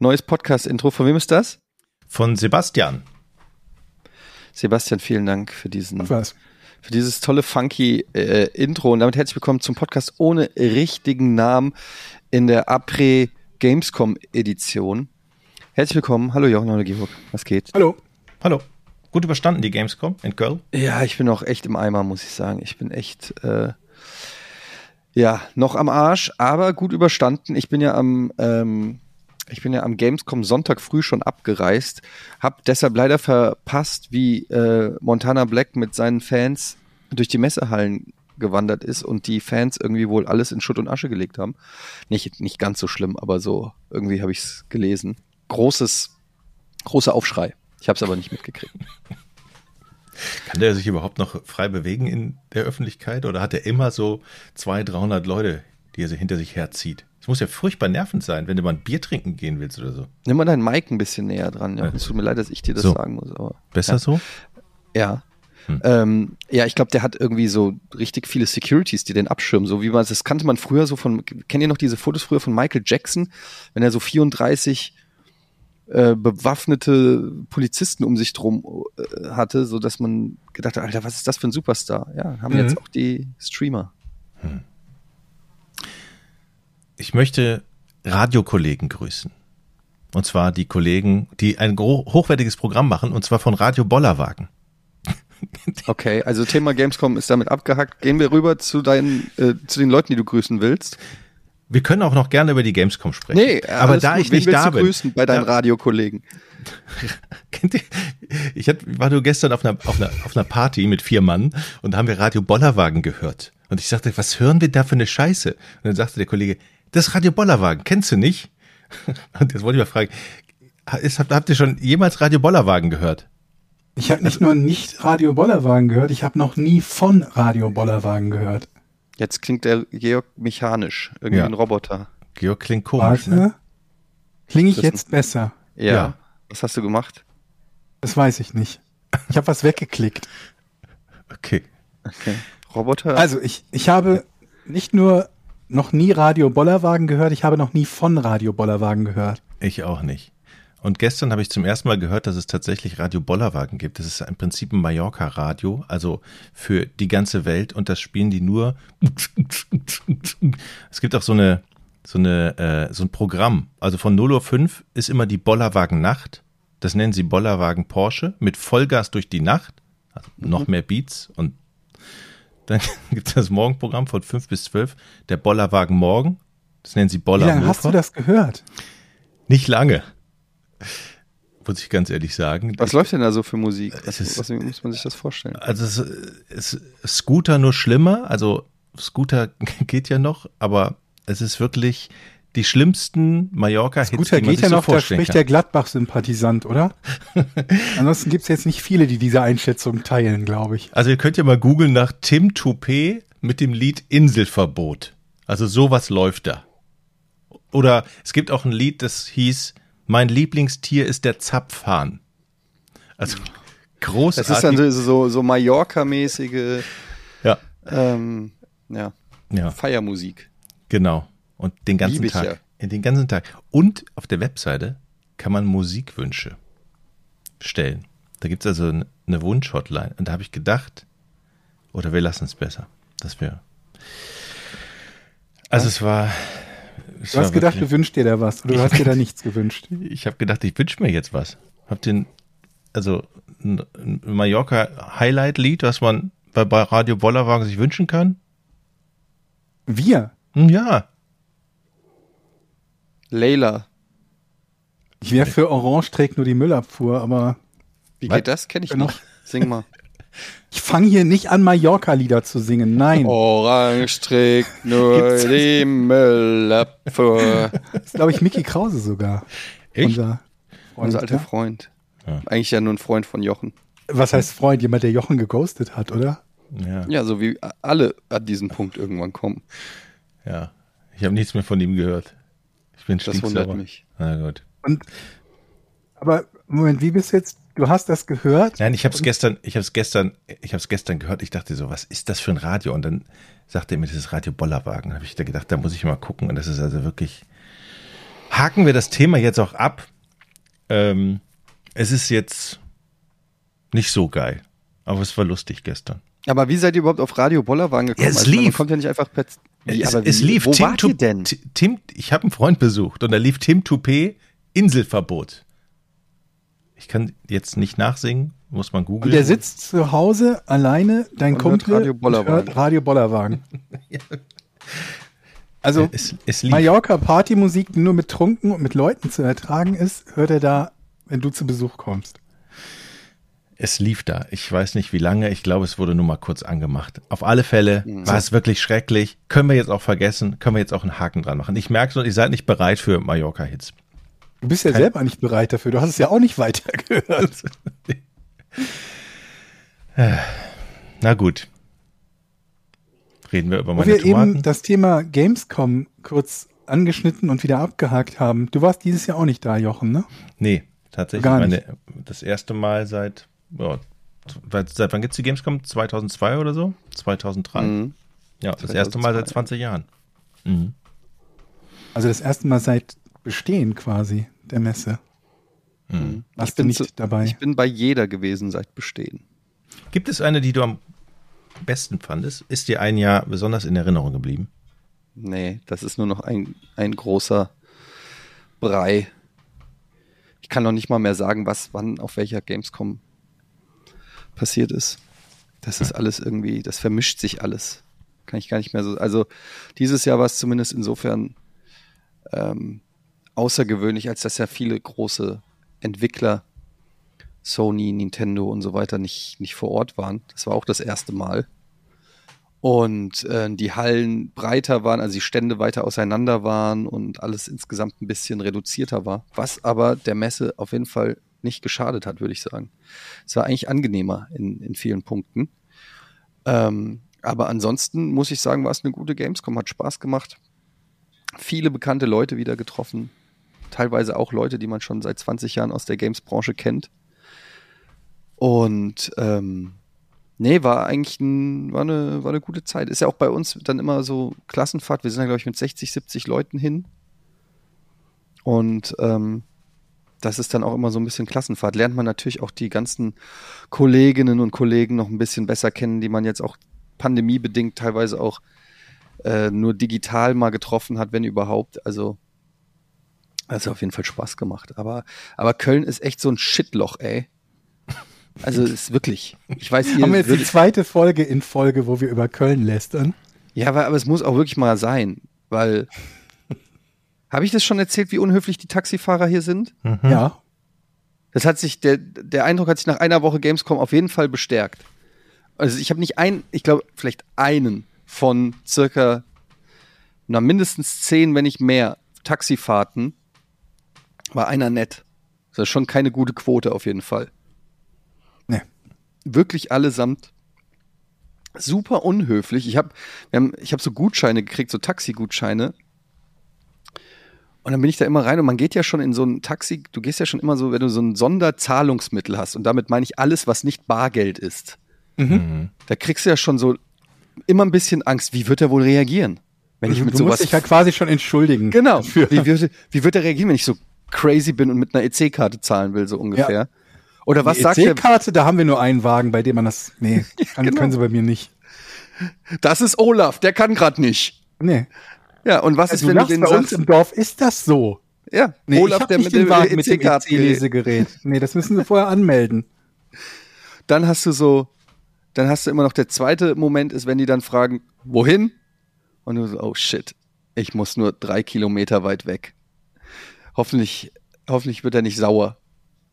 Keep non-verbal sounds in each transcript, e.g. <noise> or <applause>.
Neues Podcast-Intro. Von wem ist das? Von Sebastian. Sebastian, vielen Dank für diesen. Was? Für dieses tolle funky äh, Intro. Und damit herzlich willkommen zum Podcast ohne richtigen Namen in der Après Gamescom Edition. Herzlich willkommen. Hallo Jochen, hallo Georg. Was geht? Hallo. Hallo. Gut überstanden, die Gamescom in Köln? Ja, ich bin auch echt im Eimer, muss ich sagen. Ich bin echt, äh, ja, noch am Arsch, aber gut überstanden. Ich bin ja am, ähm, ich bin ja am Gamescom Sonntag früh schon abgereist, hab deshalb leider verpasst, wie äh, Montana Black mit seinen Fans durch die Messehallen gewandert ist und die Fans irgendwie wohl alles in Schutt und Asche gelegt haben. Nicht, nicht ganz so schlimm, aber so irgendwie habe ich es gelesen. Großes, großer Aufschrei. Ich habe es aber nicht mitgekriegt. <laughs> Kann der sich überhaupt noch frei bewegen in der Öffentlichkeit oder hat er immer so 200, 300 Leute, die er hinter sich herzieht? Es muss ja furchtbar nervend sein, wenn du mal ein Bier trinken gehen willst oder so. Nimm mal deinen Mic ein bisschen näher dran. Ja. Es tut mir leid, dass ich dir das So. sagen muss. Aber, Besser ja. so? Ja. Hm. Ähm, ja, ich glaube, der hat irgendwie so richtig viele Securities, die den abschirmen. So wie man das kannte man früher so von. Kennt ihr noch diese Fotos früher von Michael Jackson, wenn er so 34 äh, bewaffnete Polizisten um sich drum äh, hatte, so dass man gedacht hat, Alter, was ist das für ein Superstar? Ja, haben Mhm. jetzt auch die Streamer. Ich möchte Radiokollegen grüßen. Und zwar die Kollegen, die ein hochwertiges Programm machen, und zwar von Radio Bollerwagen. <laughs> Okay, also Thema Gamescom ist damit abgehackt. Gehen wir rüber zu deinen, äh, zu den Leuten, die du grüßen willst. Wir können auch noch gerne über die Gamescom sprechen. Nee, aber da gut. ich Wen nicht da du bin. grüßen bei deinen Ja. Radiokollegen. <laughs> Kennt ihr? Ich hat, war nur gestern auf einer, auf, einer, auf einer Party mit vier Mann und da haben wir Radio Bollerwagen gehört. Und ich sagte, was hören wir da für eine Scheiße? Und dann sagte der Kollege, das Radio Bollerwagen, kennst du nicht? <laughs> Und jetzt wollte ich mal fragen, ist, habt, habt ihr schon jemals Radio Bollerwagen gehört? Ich habe nicht nur nicht Radio Bollerwagen gehört, ich habe noch nie von Radio Bollerwagen gehört. Jetzt klingt der Georg mechanisch, irgendwie Ja. ein Roboter. Georg klingt komisch, Warte. ne? Klinge ich Das- jetzt besser? Ja. Ja. Was hast du gemacht? Das weiß ich nicht. Ich habe was weggeklickt. Okay. Okay. Roboter? Also ich, ich habe nicht nur noch nie Radio Bollerwagen gehört, ich habe noch nie von Radio Bollerwagen gehört. Ich auch nicht. Und gestern habe ich zum ersten Mal gehört, dass es tatsächlich Radio Bollerwagen gibt. Das ist im Prinzip ein Mallorca-Radio, also für die ganze Welt. Und das spielen die nur. <laughs> Es gibt auch so eine, so eine, äh, so ein Programm. Also von 0.05 Uhr ist immer die Bollerwagen Nacht. Das nennen sie Bollerwagen Porsche mit Vollgas durch die Nacht. Also noch mehr Beats. Und dann <laughs> gibt es das Morgenprogramm von 5 bis 12. Der Bollerwagen Morgen. Das nennen sie Wie Boller lange hast du das gehört? nicht lange. Muss ich ganz ehrlich sagen. was ich, läuft denn da so für Musik? Es Was, ist- was, wie muss man sich das vorstellen? Also es ist Scooter nur schlimmer. Also Scooter <laughs> geht ja noch, aber es ist wirklich die schlimmsten Mallorca-Hits, Guter die man geht ja so noch, da vorstellen spricht kann. der Gladbach-Sympathisant, oder? <laughs> Ansonsten gibt es jetzt nicht viele, die diese Einschätzung teilen, glaube ich. Also ihr könnt ja mal googeln nach Tim Toupet mit dem Lied Inselverbot. Also sowas läuft da. Oder es gibt auch ein Lied, das hieß Mein Lieblingstier ist der Zapfhahn. Also <laughs> großartig. Das ist dann so, so, so Mallorca-mäßige ja, ähm, ja, ja. Feiermusik. Genau. Und den ganzen Lieb Tag. ja. Den ganzen Tag. Und auf der Webseite kann man Musikwünsche stellen. Da gibt es also eine Wunsch-Hotline. Und da habe ich gedacht, oder wir lassen es besser, dass wir. Also es war. Es Du hast war gedacht, du wünschst dir da was, oder du hast dir da nichts gewünscht. <laughs> ich habe gedacht, ich wünsche mir jetzt was. Hab den, also ein Mallorca-Highlight-Lied, was man bei, bei Radio Bollerwagen sich wünschen kann? Wir? Hm, Ja, Layla. Ich wäre für Orange trägt nur die Müllabfuhr, aber Wie Was? geht das? Kenn ich nicht. Sing mal. <laughs> ich fange hier nicht an, Mallorca-Lieder zu singen. Nein. Orange trägt <laughs> nur die Müllabfuhr. <laughs> Das ist, glaube ich, Mickey Krause sogar. Echt? Unser, Freund, Unser alter ja? Freund. Ja. Eigentlich ja nur ein Freund von Jochen. Was heißt Freund? Jemand, der Jochen geghostet hat, oder? Ja, Ja, so wie alle an diesen Punkt irgendwann kommen. ja. Ich habe nichts mehr von ihm gehört. Ich bin Das wundert mich. Na gut. Und aber Moment, wie bist du jetzt? Du hast das gehört? Nein, ich habe es gestern, ich habe es gestern, ich habe es gestern gehört. Ich dachte so, was ist das für ein Radio? Und dann sagte er mir, das ist Radio Bollerwagen. Da habe ich da gedacht, da muss ich mal gucken. Und das ist also wirklich. Haken wir das Thema jetzt auch ab. Ähm, es ist jetzt nicht so geil, aber es war lustig gestern. Aber wie seid ihr überhaupt auf Radio Bollerwagen gekommen? Ja, es Also, man lief. kommt ja nicht einfach per. Wie, es, aber es wie- lief Wo Tim, wart Tu- ihr denn? Ti- Tim, ich habe einen Freund besucht und da lief Tim Toupé Inselverbot. Ich kann jetzt nicht nachsingen, muss man googeln. Und der sitzt zu Hause alleine, dein Und hört Kumpel, Radio Bollerwagen. hört Radio Bollerwagen. Also es, es lief. Mallorca Partymusik, die nur mit Trunken und mit Leuten zu ertragen ist, hört er da, wenn du zu Besuch kommst. Es lief da. Ich weiß nicht wie lange. Ich glaube, es wurde nur mal kurz angemacht. Auf alle Fälle war es wirklich schrecklich. Können wir jetzt auch vergessen. Können wir jetzt auch einen Haken dran machen. Ich merke schon, ihr seid nicht bereit für Mallorca-Hits. Du bist ja Kein- selber nicht bereit dafür. Du hast es ja auch nicht weitergehört. <laughs> Na gut. Reden wir über Wo meine wir Tomaten. eben das Thema Gamescom kurz angeschnitten und wieder abgehakt haben. Du warst dieses Jahr auch nicht da, Jochen, ne? nee, tatsächlich. Gar Meine, das erste Mal seit, ja, seit, seit wann gibt's die Gamescom? 2002 oder so? 2003. Mhm. Ja, das erste Mal seit 20 Jahren. Mhm. Also das erste Mal seit Bestehen quasi der Messe. Mhm. Warst Ich bin du nicht zu- dabei? Ich bin bei jeder gewesen seit Bestehen. Gibt es eine, die du am besten fandest? Ist dir ein Jahr besonders in Erinnerung geblieben? Nee, das ist nur noch ein, ein großer Brei. Ich kann noch nicht mal mehr sagen, was wann auf welcher Gamescom passiert ist. Das ist alles irgendwie, das vermischt sich alles. Kann ich gar nicht mehr so. Also dieses Jahr war es zumindest insofern ähm, außergewöhnlich, als dass ja viele große Entwickler, Sony, Nintendo und so weiter nicht, nicht vor Ort waren. Das war auch das erste Mal und äh, die Hallen breiter waren, also die Stände weiter auseinander waren und alles insgesamt ein bisschen reduzierter war, was aber der Messe auf jeden Fall nicht geschadet hat, würde ich sagen. Es war eigentlich angenehmer in, in vielen Punkten. Ähm, aber ansonsten muss ich sagen, war es eine gute Gamescom, hat Spaß gemacht. Viele bekannte Leute wieder getroffen. Teilweise auch Leute, die man schon seit 20 Jahren aus der Games-Branche kennt. Und ähm, Nee, war eigentlich ein, war, eine, war eine gute Zeit. Ist ja auch bei uns dann immer so Klassenfahrt. Wir sind da, glaube ich, mit 60, 70 Leuten hin. Und ähm, das ist dann auch immer so ein bisschen Klassenfahrt. Lernt man natürlich auch die ganzen Kolleginnen und Kollegen noch ein bisschen besser kennen, die man jetzt auch pandemiebedingt teilweise auch äh, nur digital mal getroffen hat, wenn überhaupt. Also, hat auf jeden Fall Spaß gemacht. Aber, aber Köln ist echt so ein Shitloch, ey. Also es ist wirklich. Ich weiß, ihr Haben wir jetzt die zweite Folge in Folge, wo wir über Köln lästern? Ja, aber, aber es muss auch wirklich mal sein, weil. Habe ich das schon erzählt, wie unhöflich die Taxifahrer hier sind? Mhm. Ja. Das hat sich, der, der Eindruck hat sich nach einer Woche Gamescom auf jeden Fall bestärkt. Also ich habe nicht einen, ich glaube, vielleicht einen von circa, na, mindestens zehn, wenn nicht mehr, Taxifahrten, war einer nett. Das ist schon keine gute Quote auf jeden Fall. Nee. Wirklich allesamt super unhöflich. Ich habe ich hab so Gutscheine gekriegt, so Taxigutscheine. Und dann bin ich da immer rein und man geht ja schon in so ein Taxi, du gehst ja schon immer so, wenn du so ein Sonderzahlungsmittel hast und damit meine ich alles, was nicht Bargeld ist. Mhm. Da kriegst du ja schon so immer ein bisschen Angst, wie wird er wohl reagieren? Wenn ich du mit du sowas musst dich ja quasi schon entschuldigen. Genau. Dafür. Wie wird, wie wird er reagieren, wenn ich so crazy bin und mit einer EC-Karte zahlen will, so ungefähr? Oder was die sagt er? EC-Karte, da haben wir nur einen Wagen, bei dem man das. Nee, <laughs> kann, genau. können sie bei mir nicht. Das ist Olaf, der kann gerade nicht. Nee. Ja, und was Also ist, wenn du den bei uns sagst? im Dorf ist das so. Ja, Nee, Olaf, ich der nicht mit den Wagen mit dem. EC-Lesegerät. Nee, das müssen sie vorher anmelden. <laughs> Dann hast du so, dann hast du immer noch der zweite Moment ist, wenn die dann fragen, wohin? Und du so, oh shit, ich muss nur drei Kilometer weit weg. Hoffentlich, hoffentlich wird er nicht sauer,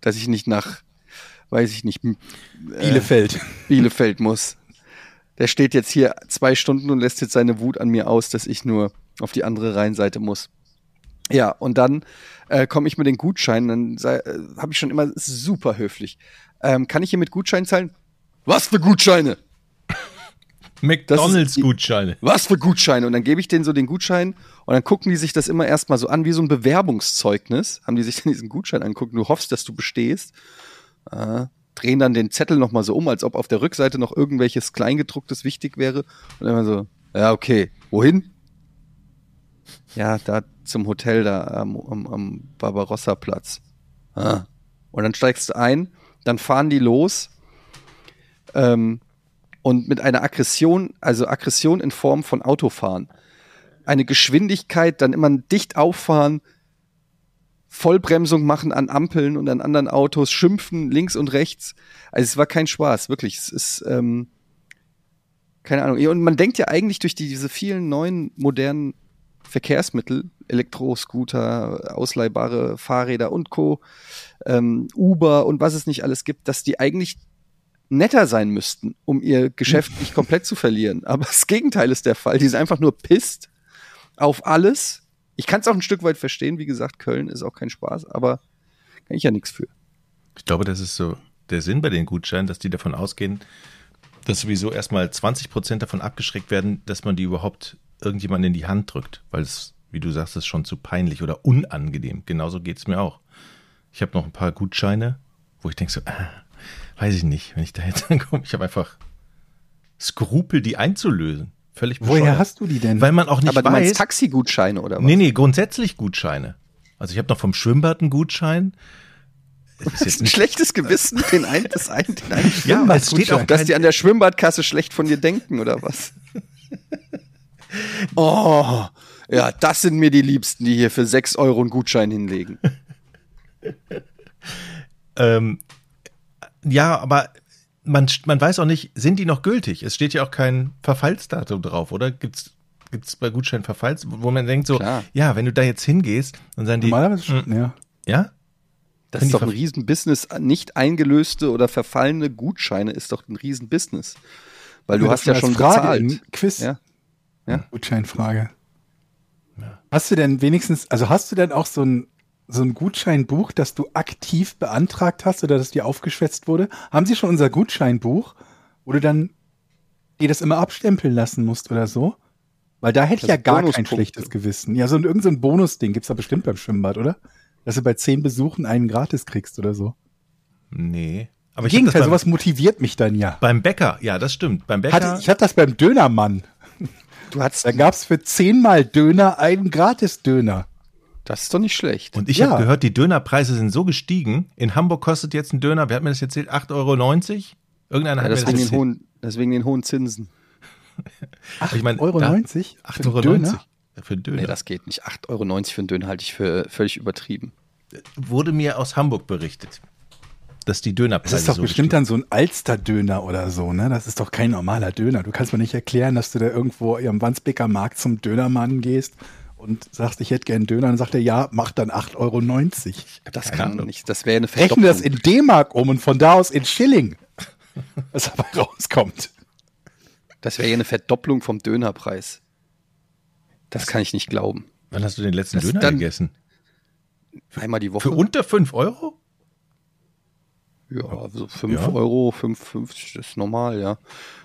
dass ich nicht nach, weiß ich nicht, äh, Bielefeld. <laughs> Bielefeld muss. Der steht jetzt hier zwei Stunden und lässt jetzt seine Wut an mir aus, dass ich nur auf die andere Rheinseite muss. Ja, und dann äh, komme ich mit den Gutscheinen, dann äh, habe ich schon immer super höflich. Ähm, kann ich hier mit Gutscheinen zahlen? Was für Gutscheine? McDonalds-Gutscheine. Was für Gutscheine? Und dann gebe ich denen so den Gutschein und dann gucken die sich das immer erstmal so an wie so ein Bewerbungszeugnis. Haben die sich dann diesen Gutschein angucken. Du hoffst, dass du bestehst. Äh, drehen dann den Zettel nochmal so um, als ob auf der Rückseite noch irgendwelches Kleingedrucktes wichtig wäre. Und dann so, ja, okay, wohin? Ja, da zum Hotel da am, am, am Barbarossa-Platz. Ah. Und dann steigst du ein, dann fahren die los ähm, und mit einer Aggression, also Aggression in Form von Autofahren. Eine Geschwindigkeit, dann immer dicht auffahren, Vollbremsung machen an Ampeln und an anderen Autos, schimpfen links und rechts. Also es war kein Spaß, wirklich. Es ist ähm, keine Ahnung. Und man denkt ja eigentlich durch die, diese vielen neuen modernen Verkehrsmittel, Elektroscooter, ausleihbare Fahrräder und Co., ähm, Uber und was es nicht alles gibt, dass die eigentlich netter sein müssten, um ihr Geschäft nicht komplett zu verlieren. <laughs> Aber das Gegenteil ist der Fall. Die sind einfach nur pisst auf alles ich kann es auch ein Stück weit verstehen, wie gesagt, Köln ist auch kein Spaß, aber kann ich ja nichts für. Ich glaube, das ist so der Sinn bei den Gutscheinen, dass die davon ausgehen, dass sowieso erstmal 20 Prozent davon abgeschreckt werden, dass man die überhaupt irgendjemand in die Hand drückt, weil es, wie du sagst, ist schon zu peinlich oder unangenehm. Genauso geht es mir auch. Ich habe noch ein paar Gutscheine, wo ich denke so, ah, weiß ich nicht, wenn ich da jetzt <laughs> ankomme, ich habe einfach Skrupel, die einzulösen. Völlig bescheuert. Woher hast du die denn? Weil man auch nicht Aber du meinst Taxigutscheine oder was? Nee, nee, grundsätzlich Gutscheine. Also ich habe noch vom Schwimmbad einen Gutschein. Das ist ein schlechtes Gewissen, <laughs> den einen, das einen, den einen Ja, es steht auch, dass die an der Schwimmbadkasse schlecht von dir denken oder was? <laughs> oh, ja, das sind mir die Liebsten, die hier für 6 Euro einen Gutschein hinlegen. <laughs> ähm, ja, aber man, man weiß auch nicht, sind die noch gültig? Es steht ja auch kein Verfallsdatum drauf, oder? Gibt's gibt's bei Gutschein Verfalls, wo man denkt so, Klar. ja, wenn du da jetzt hingehst, dann sagen die. Normalerweise schon, hm, ja. Ja? Das ist doch ein Riesenbusiness. Nicht eingelöste oder verfallene Gutscheine ist doch ein Riesenbusiness. Weil du hast ja schon bezahlt. Quiz. Ja. Ja. Gutscheinfrage. Ja. Hast du denn wenigstens, also hast du denn auch so ein so ein Gutscheinbuch, das du aktiv beantragt hast oder das dir aufgeschwätzt wurde? Haben Sie schon unser Gutscheinbuch, wo du dann dir das immer abstempeln lassen musst oder so? Weil da hätte ich ja gar kein schlechtes Gewissen. Ja, so ein, irgendein so Bonusding gibt's da bestimmt beim Schwimmbad, oder? Dass du bei zehn Besuchen einen gratis kriegst oder so. Nee. Aber Im Gegenteil, sowas motiviert mich dann ja. Beim Bäcker, ja, das stimmt. Beim Bäcker. Hatte, ich hatte das beim Dönermann. Du hattest. Da gab's für zehnmal Döner einen Gratis-Döner. Das ist doch nicht schlecht. Und ich ja. habe gehört, die Dönerpreise sind so gestiegen. In Hamburg kostet jetzt ein Döner, wer hat mir das erzählt, 8,90 Euro? Irgendeiner ja, hat deswegen mir das hohen, Deswegen den hohen Zinsen. <laughs> 8,90 ich mein, Euro? 8,90 Euro? Döner? Für einen Döner. Nee, das geht nicht. 8,90 Euro für einen Döner halte ich für völlig übertrieben. Wurde mir aus Hamburg berichtet, dass die Dönerpreise Das ist doch so bestimmt dann so ein Alster-Döner oder so, ne? Das ist doch kein normaler Döner. Du kannst mir nicht erklären, dass du da irgendwo am Wandsbeker Markt zum Dönermann gehst und sagst, ich hätte gern Döner, dann sagt er, ja, mach dann 8,90 Euro. Das kann Ahnung. nicht, das wäre eine Verdopplung. Rechne das in D-Mark um und von da aus in Schilling, <laughs> was dabei rauskommt. Das wäre ja eine Verdopplung vom Dönerpreis. Das kann ich nicht glauben. Wann hast du den letzten das Döner gegessen? Einmal die Woche. Für unter 5 Euro? Ja, so 5 ja. Euro, 5,50 ist normal, ja.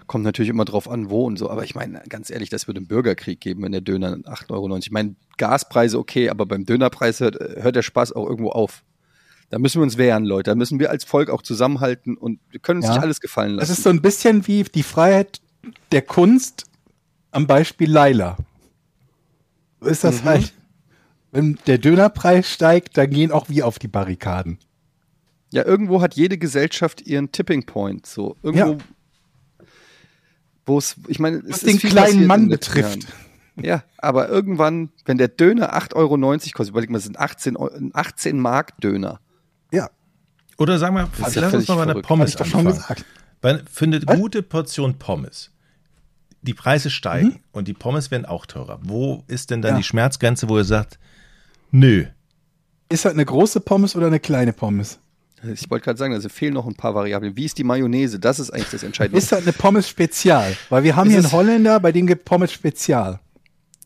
Kommt natürlich immer drauf an, wo und so. Aber ich meine, ganz ehrlich, das würde einen Bürgerkrieg geben, wenn der Döner 8,90 Euro. Ich meine, Gaspreise okay, aber beim Dönerpreis hört, hört der Spaß auch irgendwo auf. Da müssen wir uns wehren, Leute. Da müssen wir als Volk auch zusammenhalten und wir können uns ja. nicht alles gefallen lassen. Das ist so ein bisschen wie die Freiheit der Kunst am Beispiel Laila. Ist das mhm. halt. Wenn der Dönerpreis steigt, dann gehen auch wir auf die Barrikaden. Ja, irgendwo hat jede Gesellschaft ihren Tipping Point. So irgendwo, ja. wo es, ich meine, was den kleinen Mann betrifft. Ja, aber irgendwann, wenn der Döner 8,90 Euro kostet, überleg mal, sind 18, 18 Mark Döner. Ja. Oder sagen wir, lass ja uns mal bei der Pommes anfangen. Weil für eine Was? gute Portion Pommes, die Preise steigen mhm. und die Pommes werden auch teurer. Wo ist denn dann ja. die Schmerzgrenze, wo ihr sagt, nö. Ist das eine große Pommes oder eine kleine Pommes? Ich wollte gerade sagen, also fehlen noch ein paar Variablen. Wie ist die Mayonnaise? Das ist eigentlich das Entscheidende. Ist das eine Pommes Spezial? Weil wir haben ist hier einen Holländer, bei dem gibt Pommes Spezial.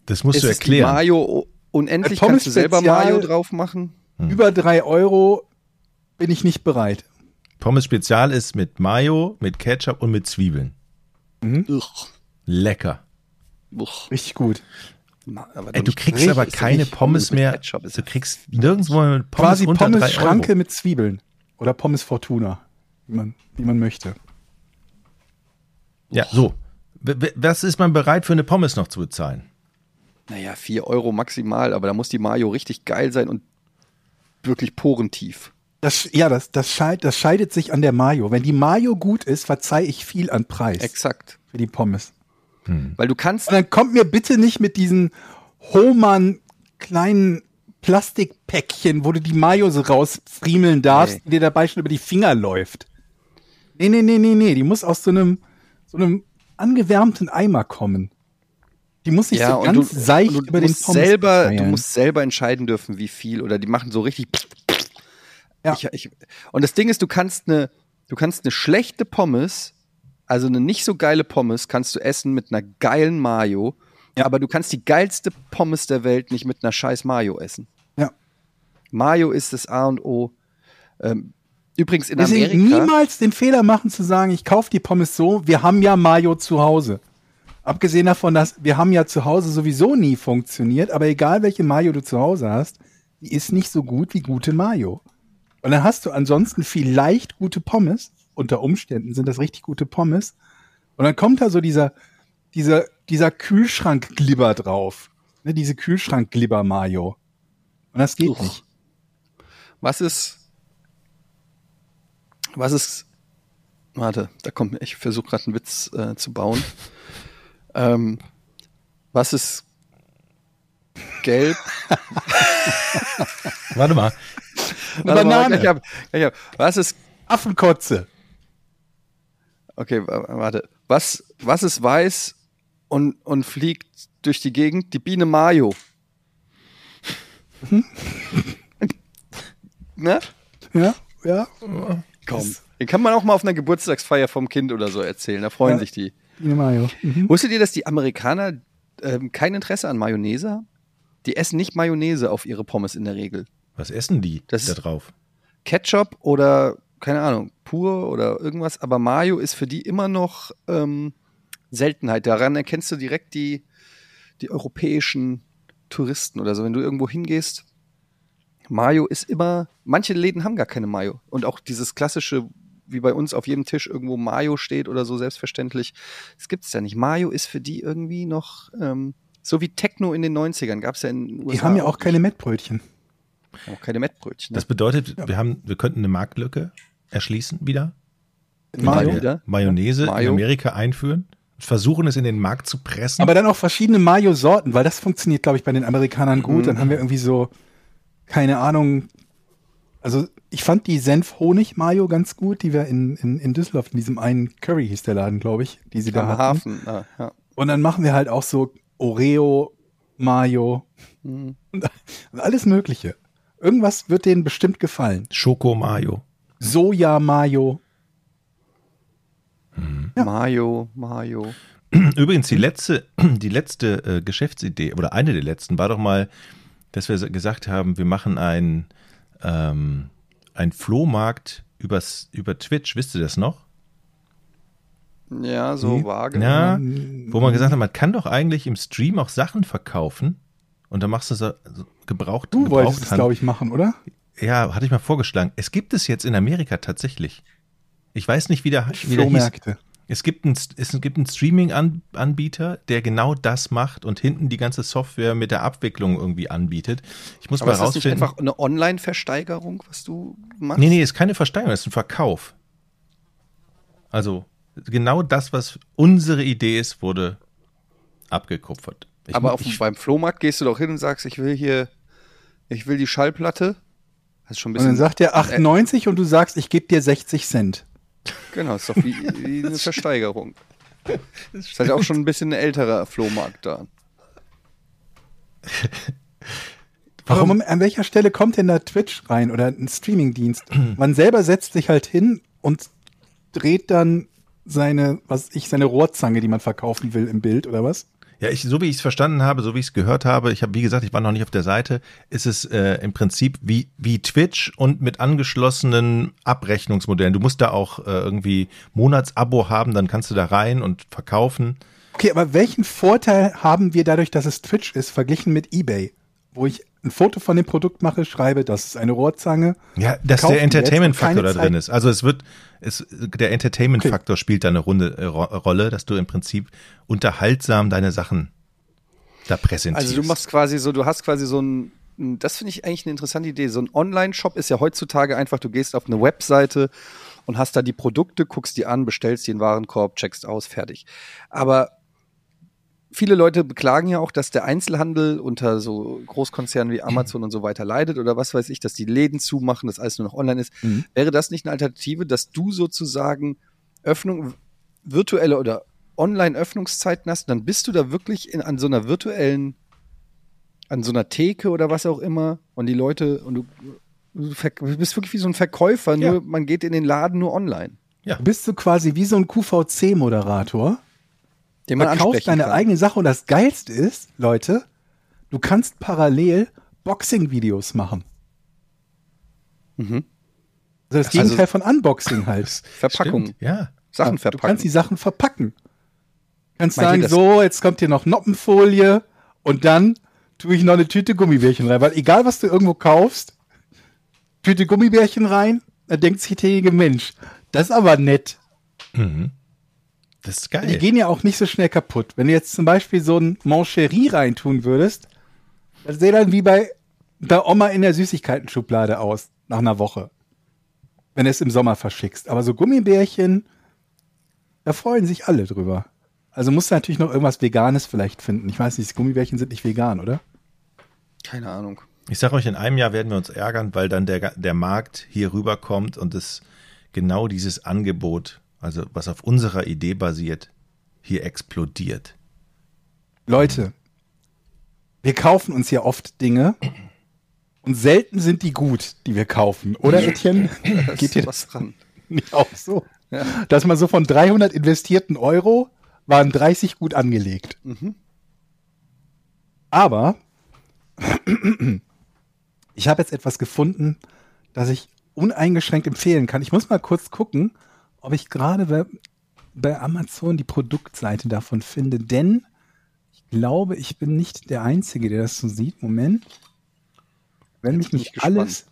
Das musst ist du erklären. Mayo, unendlich Pommes kannst du selber Spezial- Mayo drauf machen. Über drei Euro bin ich nicht bereit. Pommes Spezial ist mit Mayo, mit Ketchup und mit Zwiebeln. Uch, Lecker. uch. Richtig gut. Ey, du kriegst aber keine Pommes mehr. Ketchup, Du kriegst nirgendwo Pommes Quasi unter Pommes drei Schranke Euro. mit Zwiebeln. Oder Pommes Fortuna. Wie man, wie man möchte. Ja, so. Was ist man bereit für eine Pommes noch zu bezahlen? Naja, 4 Euro maximal, aber da muss die Mayo richtig geil sein und wirklich porentief. Das, ja, das, das, scheid, das scheidet sich an der Mayo. Wenn die Mayo gut ist, verzeih ich viel an Preis Exakt. für die Pommes. Weil du kannst, Und dann kommt mir bitte nicht mit diesen Hohmann kleinen Plastikpäckchen, wo du die Mayo so rausfriemeln darfst, Nee. die dir dabei schon über die Finger läuft. Nee, nee, nee, nee, nee. Die muss aus so einem, so einem angewärmten Eimer kommen. Die muss nicht ja, so ganz du, seicht du über den Pommes selber, du teilen. musst selber entscheiden dürfen, wie viel oder die machen so richtig. Ja. Ich, ich, und das Ding ist, du kannst eine, du kannst eine schlechte Pommes, also eine nicht so geile Pommes, kannst du essen mit einer geilen Mayo, Ja. aber du kannst die geilste Pommes der Welt nicht mit einer scheiß Mayo essen. Ja. Mayo ist das A und O. Ähm, übrigens in Deswegen Amerika. niemals den Fehler machen zu sagen, ich kaufe die Pommes so, wir haben ja Mayo zu Hause. Abgesehen davon, dass wir haben ja zu Hause sowieso nie funktioniert, aber egal welche Mayo du zu Hause hast, die ist nicht so gut wie gute Mayo. Und dann hast du ansonsten vielleicht gute Pommes, unter Umständen sind das richtig gute Pommes, und dann kommt da so dieser, dieser, dieser Kühlschrank-Glibber drauf. Ne, diese Kühlschrank-Glibber-Mayo. Und das geht Uch. nicht. Was ist. Was ist. Warte, da kommt mir. Ich versuche gerade einen Witz äh, zu bauen. <laughs> ähm, was ist gelb? <laughs> Warte mal. Eine Warte mal, Banane. gleich ab, gleich ab. Was ist. Affenkotze. Okay, wa- warte. Was, was ist weiß und, und fliegt durch die Gegend? Die Biene Mayo. <laughs> ne? Ja, ja. Komm. Den kann man auch mal auf einer Geburtstagsfeier vom Kind oder so erzählen. Da freuen Ja. sich die. Biene Mayo. Mhm. Wusstet ihr, dass die Amerikaner ähm, kein Interesse an Mayonnaise haben? Die essen nicht Mayonnaise auf ihre Pommes in der Regel. Was essen die Das da drauf? Ketchup oder, keine Ahnung, pur oder irgendwas, aber Mayo ist für die immer noch ähm, Seltenheit. Daran erkennst du direkt die, die europäischen Touristen oder so. Wenn du irgendwo hingehst, Mayo ist immer, manche Läden haben gar keine Mayo. Und auch dieses klassische, wie bei uns auf jedem Tisch irgendwo Mayo steht oder so, selbstverständlich, das gibt es ja nicht. Mayo ist für die irgendwie noch, ähm, so wie Techno in den 90ern, gab es ja in den USA. Die haben ja auch keine Mettbrötchen. auch keine Mettbrötchen. Das bedeutet, wir haben, wir könnten eine Marktlücke erschließen wieder. Mayo. Wieder? Mayonnaise Mayo. in Amerika einführen. Versuchen es in den Markt zu pressen. Aber dann auch verschiedene Mayo-Sorten, weil das funktioniert, glaube ich, bei den Amerikanern gut. Dann haben wir irgendwie so, keine Ahnung, also ich fand die Senf-Honig-Mayo ganz gut, die wir in, in, in Düsseldorf, in diesem einen Curry hieß der Laden, glaube ich, die sie da am hatten. Hafen. Ah, ja. Und dann machen wir halt auch so Oreo, Mayo Mhm. und <laughs> alles Mögliche. Irgendwas wird denen bestimmt gefallen. Schoko Mayo. Soja-Mayo. Ja. Mayo, Mayo. Übrigens, die letzte, <clears throat> die letzte äh, Geschäftsidee, oder eine der letzten, war doch mal, dass wir gesagt haben, wir machen ein, ähm, ein Flohmarkt übers, über Twitch, wisst ihr das noch? Ja, so Hm. vage. Ja, wo man gesagt hat, man kann doch eigentlich im Stream auch Sachen verkaufen und dann machst du so so gebraucht, Du wolltest es, glaube ich, machen, oder? Ja, hatte ich mal vorgeschlagen. Es gibt es jetzt in Amerika tatsächlich. Ich weiß nicht, wie der, wie der hieß. Flohmärkte. Es gibt einen, es gibt einen Streaming-Anbieter, der genau das macht und hinten die ganze Software mit der Abwicklung irgendwie anbietet. Ich muss Aber mal ist das nicht rausfinden. einfach eine Online-Versteigerung, was du machst? Nee, nee, ist keine Versteigerung, ist ein Verkauf. Also genau das, was unsere Idee ist, wurde abgekupfert. Ich Aber auf, ich, beim Flohmarkt gehst du doch hin und sagst, ich will hier, ich will die Schallplatte. Das ist schon ein Und bisschen. dann sagt er 98 und du sagst, ich gebe dir 60 Cent. Genau, ist doch wie, wie eine Versteigerung. Das ist halt auch schon ein bisschen ein älterer Flohmarkt da. Warum, an welcher Stelle kommt denn da Twitch rein oder ein Streamingdienst? <clears throat> Man selber setzt sich halt hin und dreht dann seine, was ich, seine Rohrzange, die man verkaufen will, im Bild oder was? Ja, ich, so wie ich es verstanden habe, so wie ich es gehört habe, ich habe, wie gesagt, ich war noch nicht auf der Seite, ist es äh, im Prinzip wie, wie Twitch und mit angeschlossenen Abrechnungsmodellen. Du musst da auch äh, irgendwie Monatsabo haben, dann kannst du da rein und verkaufen. Okay, aber welchen Vorteil haben wir dadurch, dass es Twitch ist, verglichen mit eBay? Wo ich ein Foto von dem Produkt mache, schreibe, das ist eine Rohrzange. Ja, dass der Entertainment-Faktor da drin ist. Also es wird, es, der Entertainment-Faktor okay. spielt da eine Runde, äh, Rolle, dass du im Prinzip unterhaltsam deine Sachen da präsentierst. Also du machst quasi so, du hast quasi so ein, das finde ich eigentlich eine interessante Idee. So ein Online-Shop ist ja heutzutage einfach, du gehst auf eine Webseite und hast da die Produkte, guckst die an, bestellst die in den Warenkorb, checkst aus, fertig. Aber viele Leute beklagen ja auch, dass der Einzelhandel unter so Großkonzernen wie Amazon und so weiter leidet oder was weiß ich, dass die Läden zumachen, dass alles nur noch online ist. Mhm. Wäre das nicht eine Alternative, dass du sozusagen Öffnung, virtuelle oder Online-Öffnungszeiten hast, dann bist du da wirklich in, an so einer virtuellen, an so einer Theke oder was auch immer und die Leute und du, du bist wirklich wie so ein Verkäufer, ja. nur man geht in den Laden nur online. Ja. Bist du quasi wie so ein QVC-Moderator? Den man verkaufst deine kann. eigene Sache und das Geilste ist, Leute, du kannst parallel Boxing-Videos machen. Mhm. Also das also Gegenteil von Unboxing halt. <laughs> Verpackung. Stimmt, ja. Sachen verpacken. Du kannst die Sachen verpacken. Kannst Meint sagen, so, jetzt kommt hier noch Noppenfolie und dann tue ich noch eine Tüte Gummibärchen rein. Weil egal, was du irgendwo kaufst, Tüte Gummibärchen rein, da denkt sich derjenige Mensch, das ist aber nett. Mhm. Das ist geil. Die gehen ja auch nicht so schnell kaputt. Wenn du jetzt zum Beispiel so ein Mancherie reintun würdest, das sähe dann wie bei der Oma in der Süßigkeiten-Schublade aus, nach einer Woche. Wenn du es im Sommer verschickst. Aber so Gummibärchen, da freuen sich alle drüber. Also musst du natürlich noch irgendwas Veganes vielleicht finden. Ich weiß nicht, Gummibärchen sind nicht vegan, oder? Keine Ahnung. Ich sage euch, in einem Jahr werden wir uns ärgern, weil dann der, der Markt hier rüberkommt und es genau dieses Angebot also was auf unserer Idee basiert, hier explodiert. Leute, wir kaufen uns ja oft Dinge und selten sind die gut, die wir kaufen. Oder Etienne? <laughs> Geht dir was dran? <laughs> Nicht auch so? Ja. Dass man so von 300 investierten Euro waren 30 gut angelegt. Mhm. Aber <clears throat> ich habe jetzt etwas gefunden, das ich uneingeschränkt empfehlen kann. Ich muss mal kurz gucken, ob ich gerade bei, bei Amazon die Produktseite davon finde, denn ich glaube, ich bin nicht der Einzige, der das so sieht. Moment. Wenn mich nicht alles,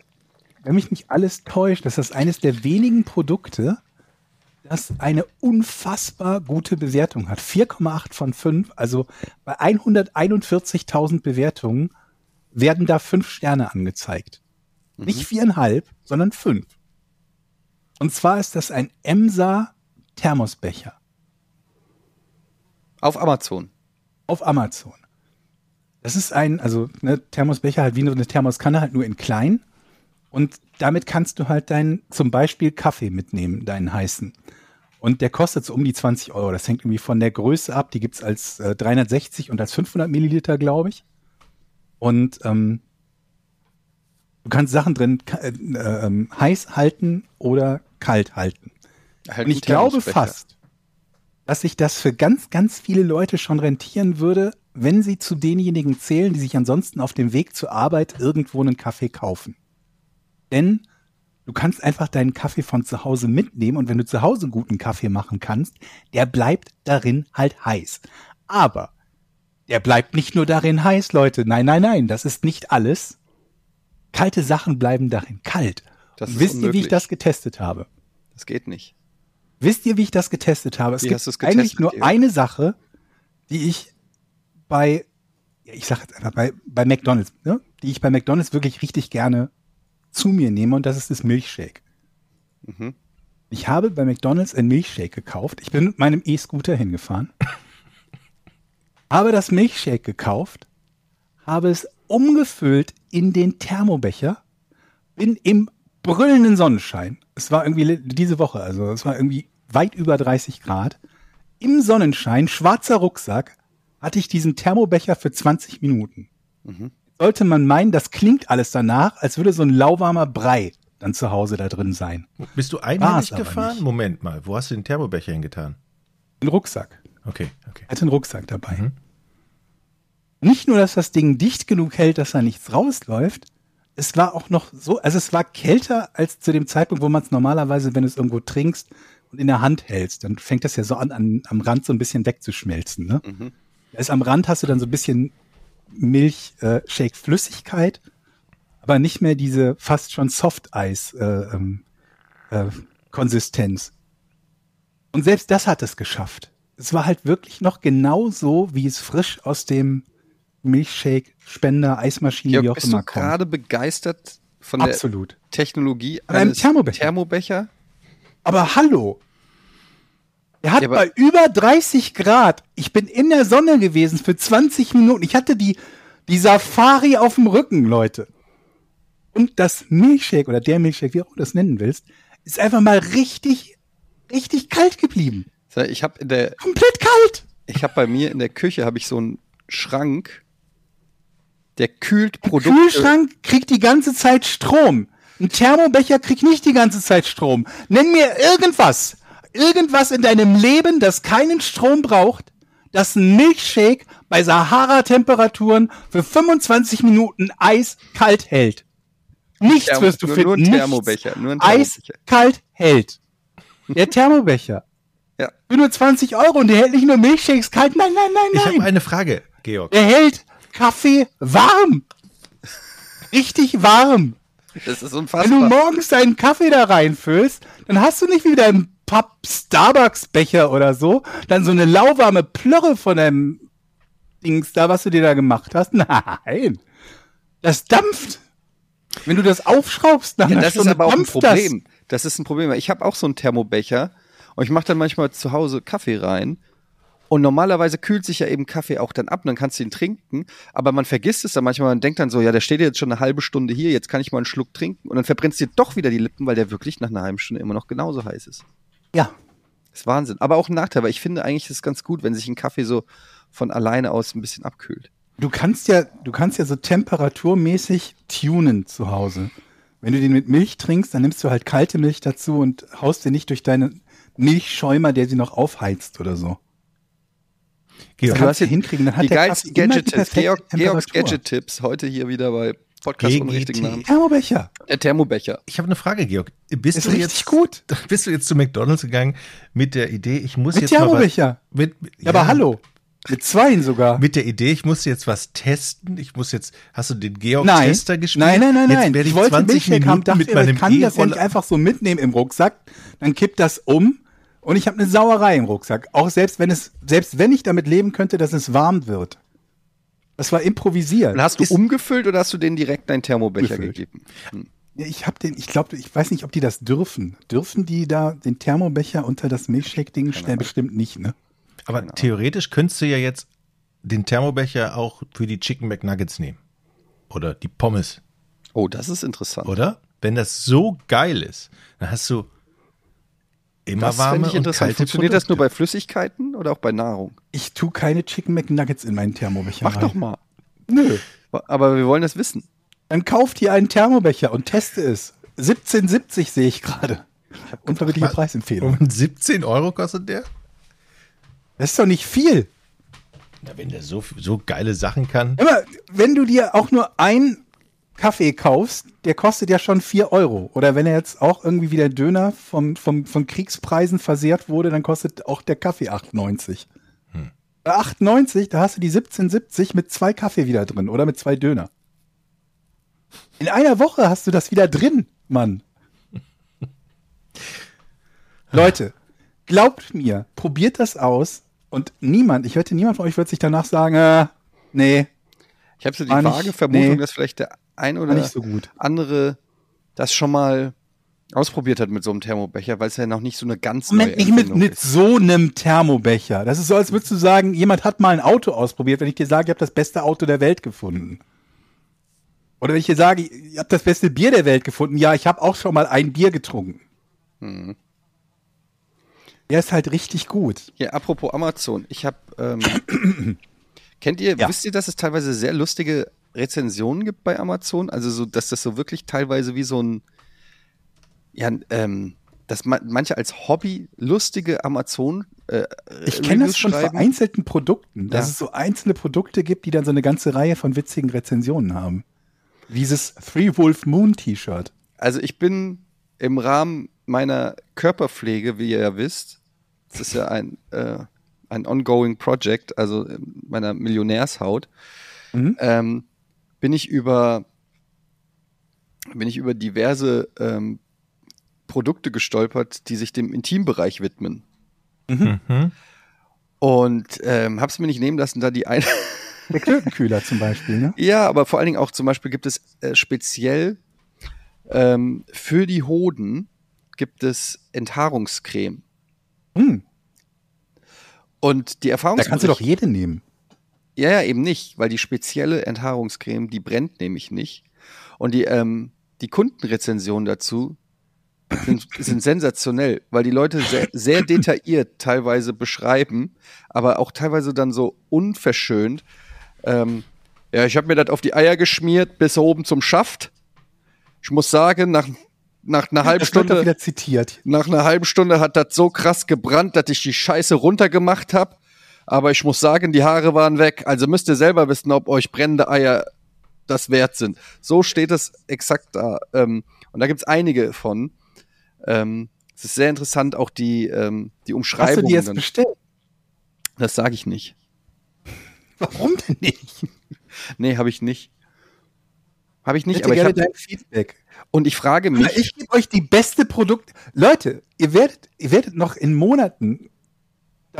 wenn mich nicht alles täuscht, ist das eines der wenigen Produkte, das eine unfassbar gute Bewertung hat. 4,8 von 5, also bei 141.000 Bewertungen werden da fünf Sterne angezeigt. Mhm. Nicht viereinhalb, sondern fünf. Und zwar ist das ein Emsa Thermosbecher. Auf Amazon. Auf Amazon. Das ist ein, also ne, Thermosbecher halt wie eine Thermoskanne, halt nur in klein. Und damit kannst du halt deinen, zum Beispiel Kaffee mitnehmen, deinen heißen. Und der kostet so um die 20 Euro. Das hängt irgendwie von der Größe ab. Die gibt's als äh, 360 und als 500 Milliliter, glaube ich. Und ähm, du kannst Sachen drin äh, äh, heiß halten oder kalt halten. Halt und ich glaube fast, dass sich das für ganz, ganz viele Leute schon rentieren würde, wenn sie zu denjenigen zählen, die sich ansonsten auf dem Weg zur Arbeit irgendwo einen Kaffee kaufen. Denn du kannst einfach deinen Kaffee von zu Hause mitnehmen und wenn du zu Hause guten Kaffee machen kannst, der bleibt darin halt heiß. Aber der bleibt nicht nur darin heiß, Leute. Nein, nein, nein, das ist nicht alles. Kalte Sachen bleiben darin kalt. Wisst unmöglich. ihr, wie ich das getestet habe? Das geht nicht. Wisst ihr, wie ich das getestet habe? Es wie gibt eigentlich nur eine Sache, die ich bei, ich sag jetzt einfach bei, bei McDonalds, ne? die ich bei McDonalds wirklich richtig gerne zu mir nehme und das ist das Milchshake. Mhm. Ich habe bei McDonalds ein Milchshake gekauft. Ich bin mit meinem E-Scooter hingefahren, <laughs> habe das Milchshake gekauft, habe es umgefüllt in den Thermobecher, bin im brüllenden Sonnenschein. Es war irgendwie diese Woche, also es war irgendwie weit über 30 Grad. Im Sonnenschein, schwarzer Rucksack, hatte ich diesen Thermobecher für 20 Minuten. Mhm. Sollte man meinen, das klingt alles danach, als würde so ein lauwarmer Brei dann zu Hause da drin sein. Bist du einmalig gefahren? Moment mal, wo hast du den Thermobecher hingetan? Den Rucksack. Okay, okay. Hatte einen Rucksack dabei. Mhm. nicht nur, dass das Ding dicht genug hält, dass da nichts rausläuft, es war auch noch so, also es war kälter als zu dem Zeitpunkt, wo man es normalerweise, wenn du es irgendwo trinkst und in der Hand hältst, dann fängt das ja so an, an am Rand so ein bisschen wegzuschmelzen. Ne? Mhm. Also am Rand hast du dann so ein bisschen Milchshake-Flüssigkeit, äh, aber nicht mehr diese fast schon Soft-Eis-Konsistenz. Äh, ähm, äh, und selbst das hat es geschafft. Es war halt wirklich noch genau so, wie es frisch aus dem Milchshake, Spender, Eismaschine, Jörg, wie auch bist immer du gerade begeistert von Absolut. der Technologie eines Thermobecher. Thermobecher? Aber hallo. Er hat ja, bei über 30 Grad, ich bin in der Sonne gewesen für 20 Minuten. Ich hatte die, die Safari auf dem Rücken, Leute. Und das Milchshake oder der Milchshake, wie auch du das nennen willst, ist einfach mal richtig, richtig kalt geblieben. Ich habe in der komplett kalt. Ich habe bei mir in der Küche habe ich so einen Schrank, der kühlt Produkte. Ein Kühlschrank kriegt die ganze Zeit Strom. Ein Thermobecher kriegt nicht die ganze Zeit Strom. Nenn mir irgendwas. Irgendwas in deinem Leben, das keinen Strom braucht, das ein Milchshake bei Sahara-Temperaturen für 25 Minuten eiskalt hält. Nichts Thermo, wirst du nur, finden. Nur ein Thermobecher. Nur ein Thermobecher. Eiskalt hält. Der Thermobecher. ja. Für nur 20 Euro und der hält nicht nur Milchshakes kalt. Nein, nein, nein, nein. Ich habe eine Frage, Georg. Der hält Kaffee warm. Richtig warm. Das ist unfassbar. Wenn du morgens deinen Kaffee da reinfüllst, dann hast du nicht wieder einen Papp Starbucks Becher oder so, dann so eine lauwarme Plörre von deinem Dings da, was du dir da gemacht hast. <laughs> Nein. Das dampft. Wenn du das aufschraubst, nach ja, das Stunde, ist aber auch ein Problem. Das. das ist ein Problem. Ich habe auch so einen Thermobecher und ich mache dann manchmal zu Hause Kaffee rein und normalerweise kühlt sich ja eben Kaffee auch dann ab, dann kannst du ihn trinken. Aber man vergisst es dann manchmal, man denkt dann so, ja, der steht jetzt schon eine halbe Stunde hier, jetzt kann ich mal einen Schluck trinken. Und dann verbrennst du dir doch wieder die Lippen, weil der wirklich nach einer halben Stunde immer noch genauso heiß ist. Ja. Das ist Wahnsinn. Aber auch ein Nachteil, weil ich finde eigentlich ist es ganz gut, wenn sich ein Kaffee so von alleine aus ein bisschen abkühlt. Du kannst ja, du kannst ja so temperaturmäßig tunen zu Hause. Wenn du den mit Milch trinkst, dann nimmst du halt kalte Milch dazu und haust dir nicht durch deinen Milchschäumer, der sie noch aufheizt oder so. Georg, du hast ja hinkriegen, dann hat die geilsten Gadget-Tipps. Georg, Georgs Gadget-Tipps heute hier wieder bei Podcast Gegen richtigen Namen. Thermobecher. Der Thermobecher. Ich habe eine Frage, Georg. Bist ist du jetzt gut? <laughs> Bist du jetzt zu McDonald's gegangen mit der Idee, ich muss mit jetzt Thermobecher. mal was, mit, ja, aber hallo. Mit zweien sogar. Mit der Idee, ich muss jetzt was testen. Ich muss jetzt, hast du den Georg-Tester gespielt? Nein, nein, nein, nein. Ich, ich wollte 20 Minuten haben, dachte, mit meinem kann e das ja nicht einfach so mitnehmen im Rucksack. Dann kippt das um und ich habe eine Sauerei im Rucksack. Auch selbst wenn es, selbst wenn ich damit leben könnte, dass es warm wird. Das war improvisiert. Und hast du Ist umgefüllt oder hast du denen direkt deinen Thermobecher gefüllt. gegeben? Hm. Ich habe den, ich glaube, ich weiß nicht, ob die das dürfen. Dürfen die da den Thermobecher unter das Milchshake-Ding stellen? Bestimmt nicht, ne? Aber genau. theoretisch könntest du ja jetzt den Thermobecher auch für die Chicken McNuggets nehmen. Oder die Pommes. Oh, das ist interessant. Oder? Wenn das so geil ist, dann hast du Immer das warme ich interessant. Funktioniert Produkte. das nur bei Flüssigkeiten oder auch bei Nahrung? Ich tue keine Chicken McNuggets in meinen Thermobecher. Mach rein. doch mal. Nö. Aber wir wollen das wissen. Dann kauft ihr einen Thermobecher und teste es. 17,70 sehe ich gerade. Unverbindliche Preisempfehlung. Und 17 Euro kostet der? Das ist doch nicht viel. Na, wenn der so, so geile Sachen kann. Immer, wenn du dir auch nur ein Kaffee kaufst, der kostet ja schon 4 Euro. Oder wenn er jetzt auch irgendwie wie der Döner vom, vom, von Kriegspreisen versehrt wurde, dann kostet auch der Kaffee 8,90. Hm. Bei 8,90, da hast du die 17,70 mit zwei Kaffee wieder drin oder mit zwei Döner. In einer Woche hast du das wieder drin, Mann. <laughs> Leute, glaubt mir, probiert das aus und niemand, ich wette, niemand von euch wird sich danach sagen, äh, nee. Ich habe so die vage Vermutung, nee. dass vielleicht der ein oder so andere das schon mal ausprobiert hat mit so einem Thermobecher, weil es ja noch nicht so eine ganz Moment, neue nicht mit, mit so einem Thermobecher. Das ist so, als würdest du sagen, jemand hat mal ein Auto ausprobiert, wenn ich dir sage, ich habe das beste Auto der Welt gefunden. Oder wenn ich dir sage, ich habe das beste Bier der Welt gefunden, ja, ich habe auch schon mal ein Bier getrunken. Hm. Er ist halt richtig gut. Ja, apropos Amazon, ich habe ähm, <clears throat> kennt ihr, ja. wisst ihr, dass es teilweise sehr lustige Rezensionen gibt bei Amazon. Also so, dass das so wirklich teilweise wie so ein, ja, ähm, dass man, manche als Hobby lustige Amazon äh, Ich kenne das von schreiben. vereinzelten Produkten, dass Ja. es so einzelne Produkte gibt, die dann so eine ganze Reihe von witzigen Rezensionen haben. Wie dieses Three Wolf Moon T-Shirt. Also ich bin im Rahmen meiner Körperpflege, wie ihr ja wisst, das ist ja ein, <laughs> äh, ein ongoing Project, also in meiner Millionärshaut, Mhm. ähm, bin ich über bin ich über diverse ähm, Produkte gestolpert, die sich dem Intimbereich widmen. Mhm. Und ähm, hab's mir nicht nehmen lassen, da die eine <laughs> Der Klötenkühler zum Beispiel, ne? Ja, aber vor allen Dingen auch zum Beispiel gibt es äh, speziell ähm, für die Hoden gibt es Enthaarungscreme. Hm, Und die da Erfahrung kannst du doch jede nehmen. Ja, ja, eben nicht, weil die spezielle Enthaarungscreme, die brennt nämlich nicht. Und die, ähm, die Kundenrezensionen dazu sind, sind sensationell, weil die Leute sehr, sehr detailliert teilweise beschreiben, aber auch teilweise dann so unverschönt. Ähm, ja, ich habe mir das auf die Eier geschmiert, bis oben zum Schaft. Ich muss sagen, nach, nach einer halben Stunde wieder zitiert. nach einer halben Stunde hat das so krass gebrannt, dass ich die Scheiße runtergemacht habe. Aber ich muss sagen, die Haare waren weg. Also müsst ihr selber wissen, ob euch brennende Eier das wert sind. So steht es exakt da. Ähm, und da gibt's einige von. Ähm, es ist sehr interessant, auch die, ähm, die Hast du die jetzt bestellt? das sage ich nicht. Warum denn nicht? Nee, habe ich nicht. Habe ich Ich nicht, hätte aber ich gerne hab, dein Feedback. und ich frage mich, Ich gebe euch die beste Produkt. Leute, ihr werdet, ihr werdet noch in Monaten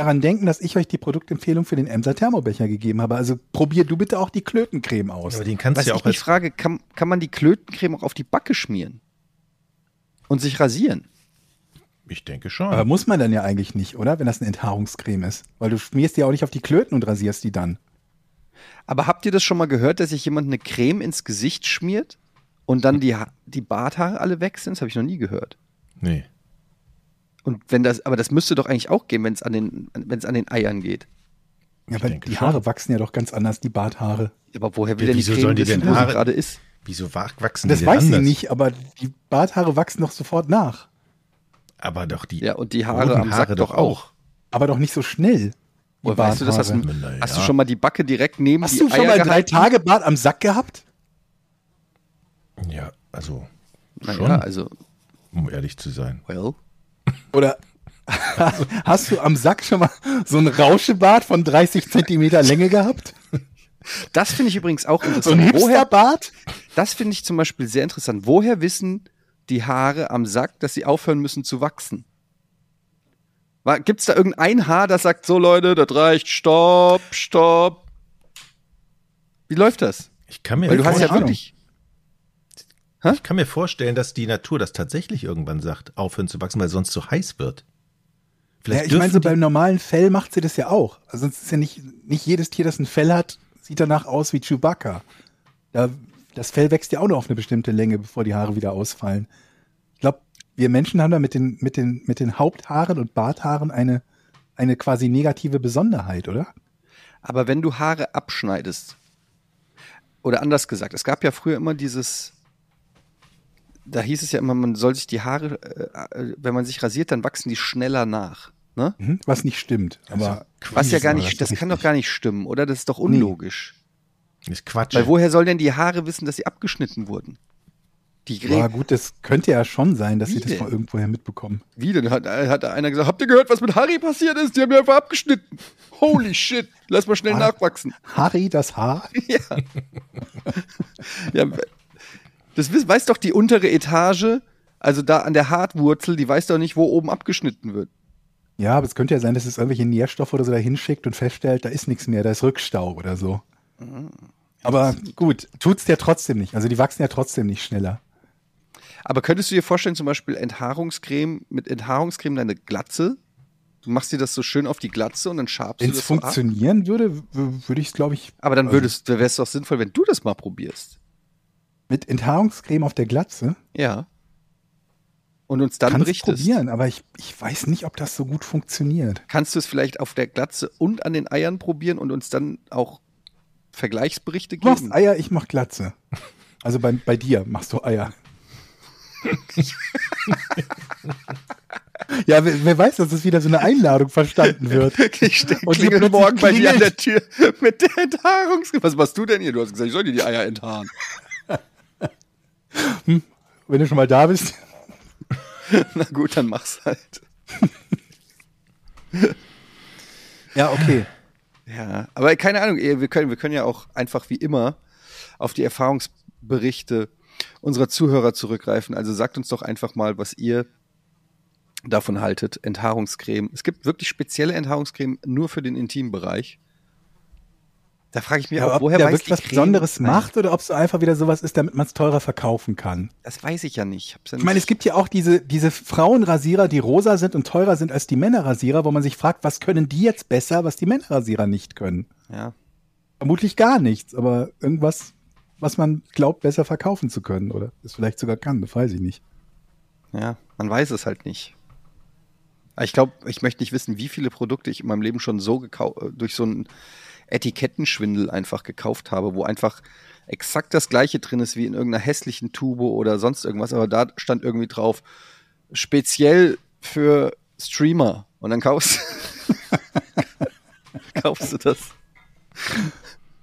daran denken, dass ich euch die Produktempfehlung für den Emser Thermobecher gegeben habe. Also probier du bitte auch die Klötencreme aus. Aber den kannst was du ja ich auch mich als frage, kann, kann man die Klötencreme auch auf die Backe schmieren? Und sich rasieren? Ich denke schon. Aber muss man dann ja eigentlich nicht, oder? Wenn das eine Enthaarungscreme ist. Weil du schmierst die auch nicht auf die Klöten und rasierst die dann. Aber habt ihr das schon mal gehört, dass sich jemand eine Creme ins Gesicht schmiert und dann die, Ha- die Barthaare alle weg sind? Das habe ich noch nie gehört. nee. Und wenn das, aber das müsste doch eigentlich auch gehen, wenn es an den, wenn es an den Eiern geht. Ja, aber die schon. Haare wachsen ja doch ganz anders, die Barthaare. Aber woher will Ja, denn die wieso Creme sollen die wissen, denn wo sie Haare- gerade ist? Wieso wa- wachsen Das die weiß denn sie anders? nicht, aber die Barthaare wachsen doch sofort nach. Aber doch die Ja, und die Haare am Sack doch auch. Aber doch nicht so schnell. Woher weißt du das? Hast du, Barthaare. Na ja. hast du schon mal die Backe direkt neben Hast die du schon Eier mal drei gehalten? Tage Bart am Sack gehabt? Ja, also Na schon, ja, also, um ehrlich zu sein. well. Oder <laughs> hast du am Sack schon mal so ein Rauschebart von 30 Zentimeter Länge gehabt? Das finde ich übrigens auch So ein interessant. Woher, Hipsterbart? das finde ich zum Beispiel sehr interessant. Woher wissen die Haare am Sack, dass sie aufhören müssen zu wachsen? Gibt es da irgendein Haar, das sagt, so Leute, das reicht, stopp, stopp? Wie läuft das? Ich kann mir, Weil du hast ja Ahnung. Wirklich, ich kann mir vorstellen, dass die Natur das tatsächlich irgendwann sagt, aufhören zu wachsen, weil sonst so heiß wird. Ja, Vielleicht ich meine, so beim normalen Fell macht sie das ja auch. Also es ist ja nicht, nicht jedes Tier, das ein Fell hat, sieht danach aus wie Chewbacca. Da, das Fell wächst ja auch nur auf eine bestimmte Länge, bevor die Haare wieder ausfallen. Ich glaube, wir Menschen haben da mit den, mit den, mit den Haupthaaren und Barthaaren eine, eine quasi negative Besonderheit, oder? aber wenn du Haare abschneidest, oder anders gesagt, es gab ja früher immer dieses, da hieß es ja immer, man soll sich die Haare, äh, äh, wenn man sich rasiert, dann wachsen die schneller nach. Ne? Mhm. Was nicht stimmt. Aber Was ja gar nicht, das das kann doch gar nicht stimmen, oder? Das ist doch unlogisch. ist Quatsch. Weil woher soll denn die Haare wissen, dass sie abgeschnitten wurden? Die Ja, Gräben. gut, das könnte ja schon sein, dass Wie sie das denn? von irgendwoher mitbekommen. Wie denn? Hat, hat einer gesagt, habt ihr gehört, was mit Harry passiert ist? Die haben mir einfach abgeschnitten. Holy shit, lass mal schnell Ah. nachwachsen. Harry, das Haar? <laughs> Ja. <laughs> ja. Das weiß doch die untere Etage, also da an der Hartwurzel, die weiß doch nicht, wo oben abgeschnitten wird. Ja, aber es könnte ja sein, dass es irgendwelche Nährstoffe oder so da hinschickt und feststellt, da ist nichts mehr, da ist Rückstau oder so. Aber gut, tut's ja trotzdem nicht. Also die wachsen ja trotzdem nicht schneller. Aber könntest du dir vorstellen, zum Beispiel Enthaarungscreme, mit Enthaarungscreme deine Glatze? Du machst dir das so schön auf die Glatze und dann schabst Wenn du es das so ab. funktionieren würde, w- würde ich es, glaube ich, Aber dann Also- wäre es doch sinnvoll, wenn du das mal probierst. Mit Enthaarungscreme auf der Glatze. Ja. Und uns dann Kann's berichtest. probieren, aber ich, ich weiß nicht, ob das so gut funktioniert. Kannst du es vielleicht auf der Glatze und an den Eiern probieren und uns dann auch Vergleichsberichte Du machst geben? Eier, ich mach Glatze. Also bei, bei dir machst du Eier. Ja, wer, wer weiß, dass das wieder so eine Einladung verstanden wird. Ich klingel morgen bei dir an der. Tür mit der Enthaarungscreme. Was machst du denn hier? Du hast gesagt, ich soll dir die Eier enthaaren. Wenn du schon mal da bist. <laughs> Na gut, dann mach's halt. <laughs> Ja, okay. Ja, aber keine Ahnung, wir können, wir können ja auch einfach wie immer auf die Erfahrungsberichte unserer Zuhörer zurückgreifen. Also sagt uns doch einfach mal, was ihr davon haltet. Enthaarungscreme. Es gibt wirklich spezielle Enthaarungscreme nur für den Intimbereich. Da frage ich mich Ja, auch, ob woher der weiß wirklich was Creme- Besonderes macht oder ob es einfach wieder sowas ist, damit man es teurer verkaufen kann. Das weiß ich ja nicht. Ja Ich meine, es gibt ja auch diese, diese Frauenrasierer, die rosa sind und teurer sind als die Männerrasierer, wo man sich fragt, was können die jetzt besser, was die Männerrasierer nicht können? ja. Vermutlich gar nichts, aber irgendwas, was man glaubt, besser verkaufen zu können oder es vielleicht sogar kann, das weiß ich nicht. Ja, man weiß es halt nicht. Ich glaube, ich möchte nicht wissen, wie viele Produkte ich in meinem Leben schon so gekau- äh, durch so einen Etikettenschwindel einfach gekauft habe, wo einfach exakt das gleiche drin ist wie in irgendeiner hässlichen Tube oder sonst irgendwas, aber da stand irgendwie drauf, speziell für Streamer. Und dann kaufst, <laughs> kaufst du das.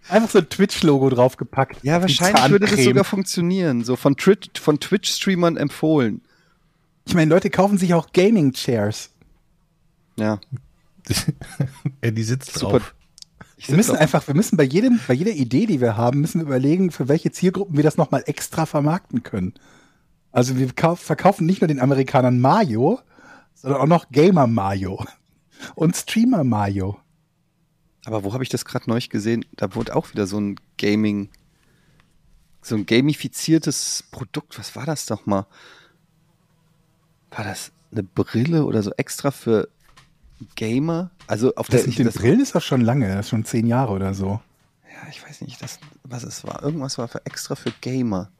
Einfach so ein Twitch-Logo draufgepackt. Ja, wahrscheinlich würde das sogar funktionieren. So von, Twitch, von Twitch-Streamern empfohlen. Ich meine, Leute kaufen sich auch Gaming-Chairs. Ja, <laughs> ja, die sitzt super. drauf. Wir müssen auf- einfach, wir müssen bei jedem, bei jeder Idee, die wir haben, müssen wir überlegen, für welche Zielgruppen wir das nochmal extra vermarkten können. Also wir kauf, verkaufen nicht nur den Amerikanern Mayo, sondern auch noch Gamer Mayo <laughs> und Streamer Mayo. Aber wo habe ich das gerade neulich gesehen? Da wurde auch wieder so ein Gaming, so ein gamifiziertes Produkt. Was war das doch mal? War das eine Brille oder so extra für Gamer? Also auf Das der mit den das, Brillen ist doch schon lange, das ist schon zehn Jahre oder so. Ja, ich weiß nicht, das, was es war. Irgendwas war für extra für Gamer.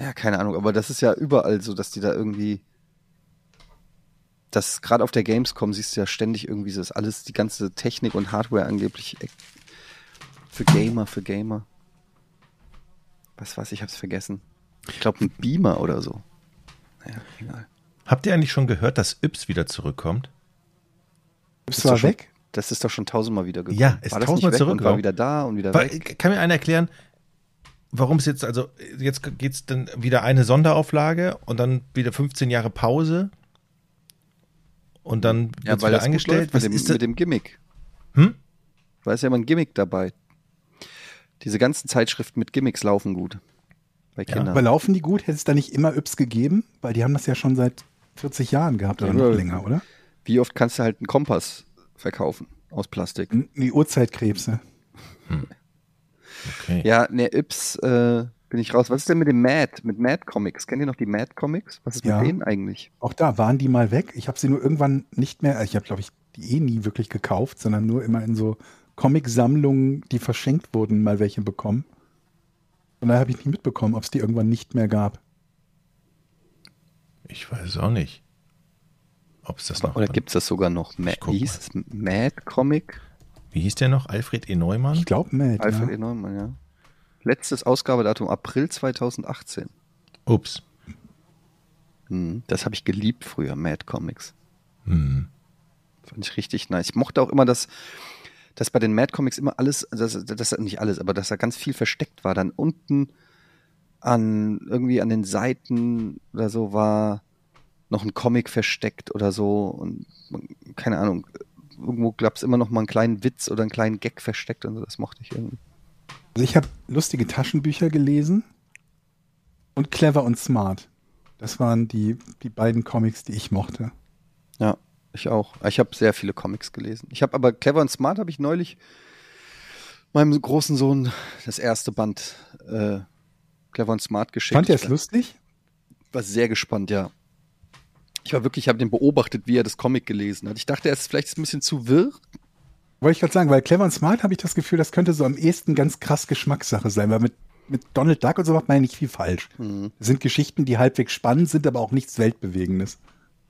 Ja, keine Ahnung, aber das ist ja überall so, dass die da irgendwie. Das gerade auf der Gamescom siehst du ja ständig irgendwie, so ist alles, die ganze Technik und Hardware angeblich e- für Gamer, für Gamer. Was weiß ich, hab's vergessen. Ich glaube, ein Beamer oder so. Naja, egal. Habt ihr eigentlich schon gehört, dass Yps wieder zurückkommt? Ist doch zwar schon- weg. Das ist doch schon tausendmal wieder gekommen. Ja, ist war tausendmal nicht weg und war zurückgekommen. wieder da und wieder Wa- weg. Kann mir einer erklären, warum es jetzt, also jetzt geht's dann wieder eine Sonderauflage und dann wieder 15 Jahre Pause und dann Ja, weil wieder eingestellt. Was mit, dem, ist das? mit dem Gimmick. Hm? Da ist ja immer ein Gimmick dabei. Diese ganzen Zeitschriften mit Gimmicks laufen gut. Bei Kindern. Aber laufen die gut? Hätte es da nicht immer Yps gegeben? Weil die haben das ja schon seit 40 Jahren gehabt oder Ja, noch ja. länger, oder? Wie oft kannst du halt einen Kompass verkaufen aus Plastik? Hm, Die Urzeitkrebse. Okay. Ja, ne, Yps äh, bin ich raus. Was ist denn mit dem Mad, mit Mad Comics? Kennt ihr noch die Mad Comics? Was ist Ja. mit denen eigentlich? Auch da waren die mal weg. Ich habe sie nur irgendwann nicht mehr, ich habe, glaube ich, die eh nie wirklich gekauft, sondern nur immer in so Comic-Sammlungen, die verschenkt wurden, mal welche bekommen. Von daher habe ich nicht mitbekommen, ob es die irgendwann nicht mehr gab. Ich weiß auch nicht. Ob es das noch Oder gibt's das sogar noch? Ma wie hieß es? Mad Comic? Wie hieß der noch? Alfred E. Neumann? Ich glaube, Mad. Alfred Ja. E. Neumann, ja. Letztes Ausgabedatum April 2018. Ups. Hm, das habe ich geliebt früher, Mad Comics. Hm. Fand ich richtig nice. Ich mochte auch immer, dass, dass bei den Mad Comics immer alles, dass, dass nicht alles, aber dass da ganz viel versteckt war. Dann unten an irgendwie an den Seiten oder so war noch ein Comic versteckt oder so und keine Ahnung. Irgendwo gab es immer noch mal einen kleinen Witz oder einen kleinen Gag versteckt und so. Das mochte ich irgendwie. Also ich habe lustige Taschenbücher gelesen und Clever und Smart. Das waren die, die beiden Comics, die ich mochte. Ja, ich auch. Ich habe sehr viele Comics gelesen. Ich habe aber Clever und Smart habe ich neulich meinem großen Sohn das erste Band äh, Clever und Smart geschickt. Fand ihr es lustig? war sehr gespannt, ja. Ich war wirklich, ich habe den beobachtet, wie er das Comic gelesen hat. Ich dachte, er ist vielleicht ein bisschen zu wirr. Wollte ich gerade sagen, weil Clever und Smart habe ich das Gefühl, das könnte so am ehesten ganz krass Geschmackssache sein, weil mit, mit Donald Duck und so macht man ja nicht viel falsch. Das sind Geschichten, die halbwegs spannend sind, aber auch nichts Weltbewegendes.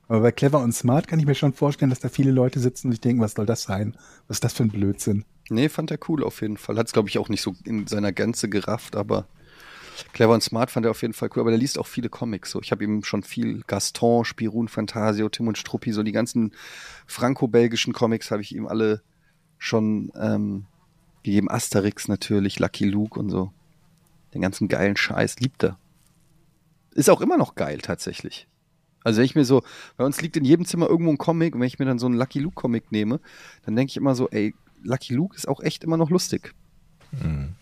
Aber bei Clever und Smart kann ich mir schon vorstellen, dass da viele Leute sitzen und sich denken, was soll das sein? Was ist das für ein Blödsinn? Nee, fand er cool auf jeden Fall. Hat es, glaube ich, auch nicht so in seiner Gänze gerafft, aber Clever und Smart fand er auf jeden Fall cool, aber der liest auch viele Comics. So, ich habe ihm schon viel Gaston, Spirun, Fantasio, Tim und Struppi, so die ganzen franco-belgischen Comics habe ich ihm alle schon ähm, gegeben. Asterix natürlich, Lucky Luke und so. Den ganzen geilen Scheiß liebt er. Ist auch immer noch geil tatsächlich. Also wenn ich mir so, bei uns liegt in jedem Zimmer irgendwo ein Comic und wenn ich mir dann so einen Lucky Luke Comic nehme, dann denke ich immer so, ey, Lucky Luke ist auch echt immer noch lustig. Mhm.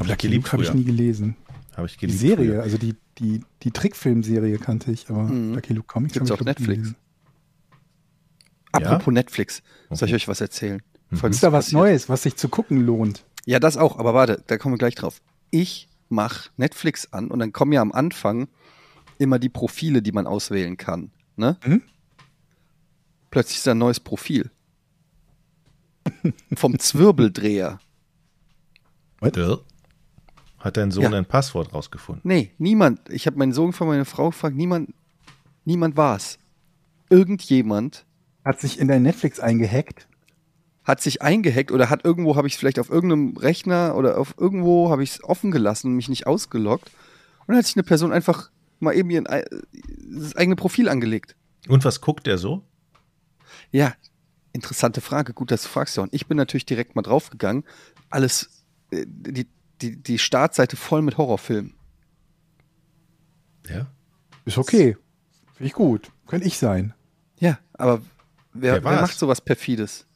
Lucky, Lucky Luke habe ich nie gelesen. Habe ich gelesen. Die Serie, früher. also die, die, die Trickfilmserie kannte ich, aber mhm. Lucky Luke Comics Gibt's auf Netflix. Apropos ja? Netflix, soll ich euch was erzählen? Mhm. Ist da was passiert? Neues, was sich zu gucken lohnt? Ja, das auch, aber warte, da kommen wir gleich drauf. Ich mache Netflix an und dann kommen ja am Anfang immer die Profile, die man auswählen kann. Ne? Mhm. Plötzlich ist da ein neues Profil. Vom Zwirbeldreher. What? Hat dein Sohn ja. ein Passwort rausgefunden? Nee, niemand. Ich habe meinen Sohn von meiner Frau gefragt, niemand, niemand war es. Irgendjemand hat sich in dein Netflix eingehackt hat sich eingehackt oder hat irgendwo, habe ich es vielleicht auf irgendeinem Rechner oder auf irgendwo habe ich es offen gelassen und mich nicht ausgeloggt. Und dann hat sich eine Person einfach mal eben ihr das eigene Profil angelegt. Und was guckt der so? Ja, interessante Frage. Gut, dass du fragst, John. Ich bin natürlich direkt mal draufgegangen. Alles, äh, die, die, die Startseite voll mit Horrorfilmen. Ja. Ist okay. Finde ich gut. Könnte ich sein. Ja, aber wer, wer macht sowas perfides?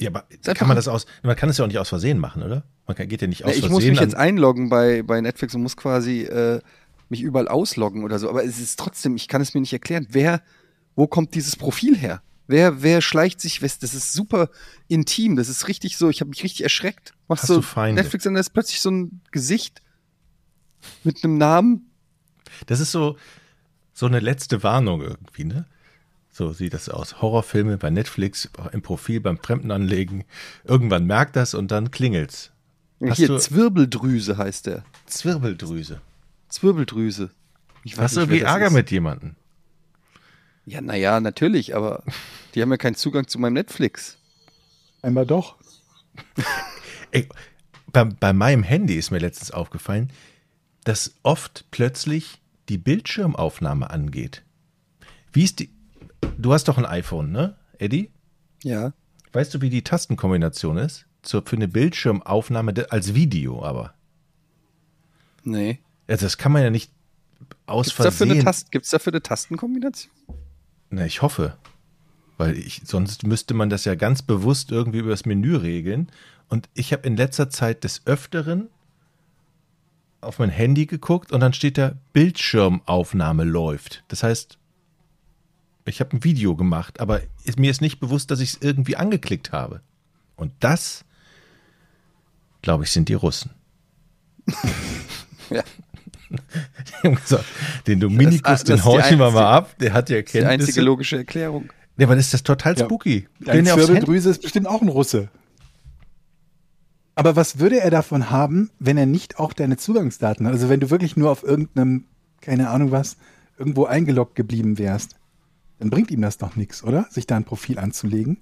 Ja, aber kann man das aus, man kann es ja auch nicht aus Versehen machen, oder? Man kann, geht ja nicht aus ja, ich Versehen. Ich muss mich jetzt einloggen bei, bei Netflix und muss quasi äh, mich überall ausloggen oder so. Aber es ist trotzdem, ich kann es mir nicht erklären. Wer, wo kommt dieses Profil her? Wer, wer schleicht sich Das ist super intim. Das ist richtig so. Ich habe mich richtig erschreckt. Machst Hast so du Feinde? Netflix und da ist plötzlich so ein Gesicht mit einem Namen. Das ist so, so eine letzte Warnung irgendwie, ne? So sieht das aus. Horrorfilme bei Netflix im Profil beim Fremden anlegen. Irgendwann merkt das und dann klingelt's. Hast Hier, Zwirbeldrüse heißt der. Zwirbeldrüse. Zwirbeldrüse. Ich weiß Hast nicht, du irgendwie Ärger ist. mit jemandem? Ja, naja, natürlich, aber die haben ja keinen Zugang zu meinem Netflix. Einmal doch. <laughs> Ey, bei, bei meinem Handy ist mir letztens aufgefallen, dass oft plötzlich die Bildschirmaufnahme angeht. Wie ist die, Du hast doch ein iPhone, ne, Eddie? Ja. Weißt du, wie die Tastenkombination ist? Zur, für eine Bildschirmaufnahme als Video, aber. Nee. Also das kann man ja nicht aus Gibt's Versehen. Dafür eine Gibt es dafür eine Tastenkombination? Na, ich hoffe. Weil ich, sonst müsste man das ja ganz bewusst irgendwie über das Menü regeln. Und ich habe in letzter Zeit des Öfteren auf mein Handy geguckt und dann steht da Bildschirmaufnahme läuft. Das heißt, ich habe ein Video gemacht, aber mir ist nicht bewusst, dass ich es irgendwie angeklickt habe. Und das, glaube ich, sind die Russen. <laughs> ja. <laughs> gesagt, den Dominikus, den horchen wir mal ab, der hat ja Kenntnisse. Die einzige logische Erklärung. Ja, aber das ist das total spooky. Ja, Deine Zwirbeldrüse ist bestimmt auch ein Russe. Aber was würde er davon haben, wenn er nicht auch deine Zugangsdaten hat? Also wenn du wirklich nur auf irgendeinem, keine Ahnung was, irgendwo eingeloggt geblieben wärst dann bringt ihm das doch nichts, oder? Sich da ein Profil anzulegen.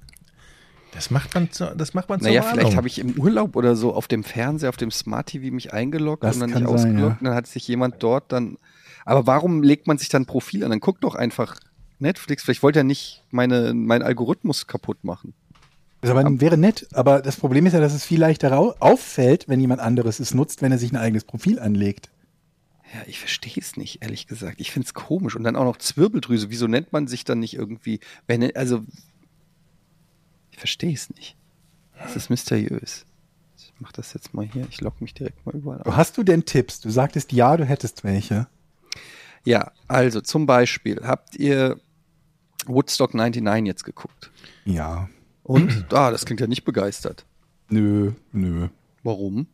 Das macht man, zu, das macht man Naja, vielleicht habe ich im Urlaub oder so auf dem Fernseher, auf dem Smart TV mich eingeloggt das und dann nicht sein, ausgeloggt. Ja. Und dann hat sich jemand dort dann. Aber warum legt man sich dann ein Profil an? Dann guckt doch einfach Netflix. Vielleicht wollte er nicht meine, meinen Algorithmus kaputt machen. Das aber wäre nett, aber das Problem ist ja, dass es viel leichter auffällt, wenn jemand anderes es nutzt, wenn er sich ein eigenes Profil anlegt. Ja, ich verstehe es nicht, ehrlich gesagt. Ich finde es komisch. Und dann auch noch Zwirbeldrüse. Wieso nennt man sich dann nicht irgendwie, wenn, also, verstehe es nicht. Das ist mysteriös. Ich mache das jetzt mal hier. Ich logge mich direkt mal überall an. Hast du denn Tipps? Du sagtest ja, du hättest welche. Ja, also zum Beispiel, habt ihr Woodstock 99 jetzt geguckt? Ja. Und? Ah, das klingt ja nicht begeistert. Nö, nö. Warum?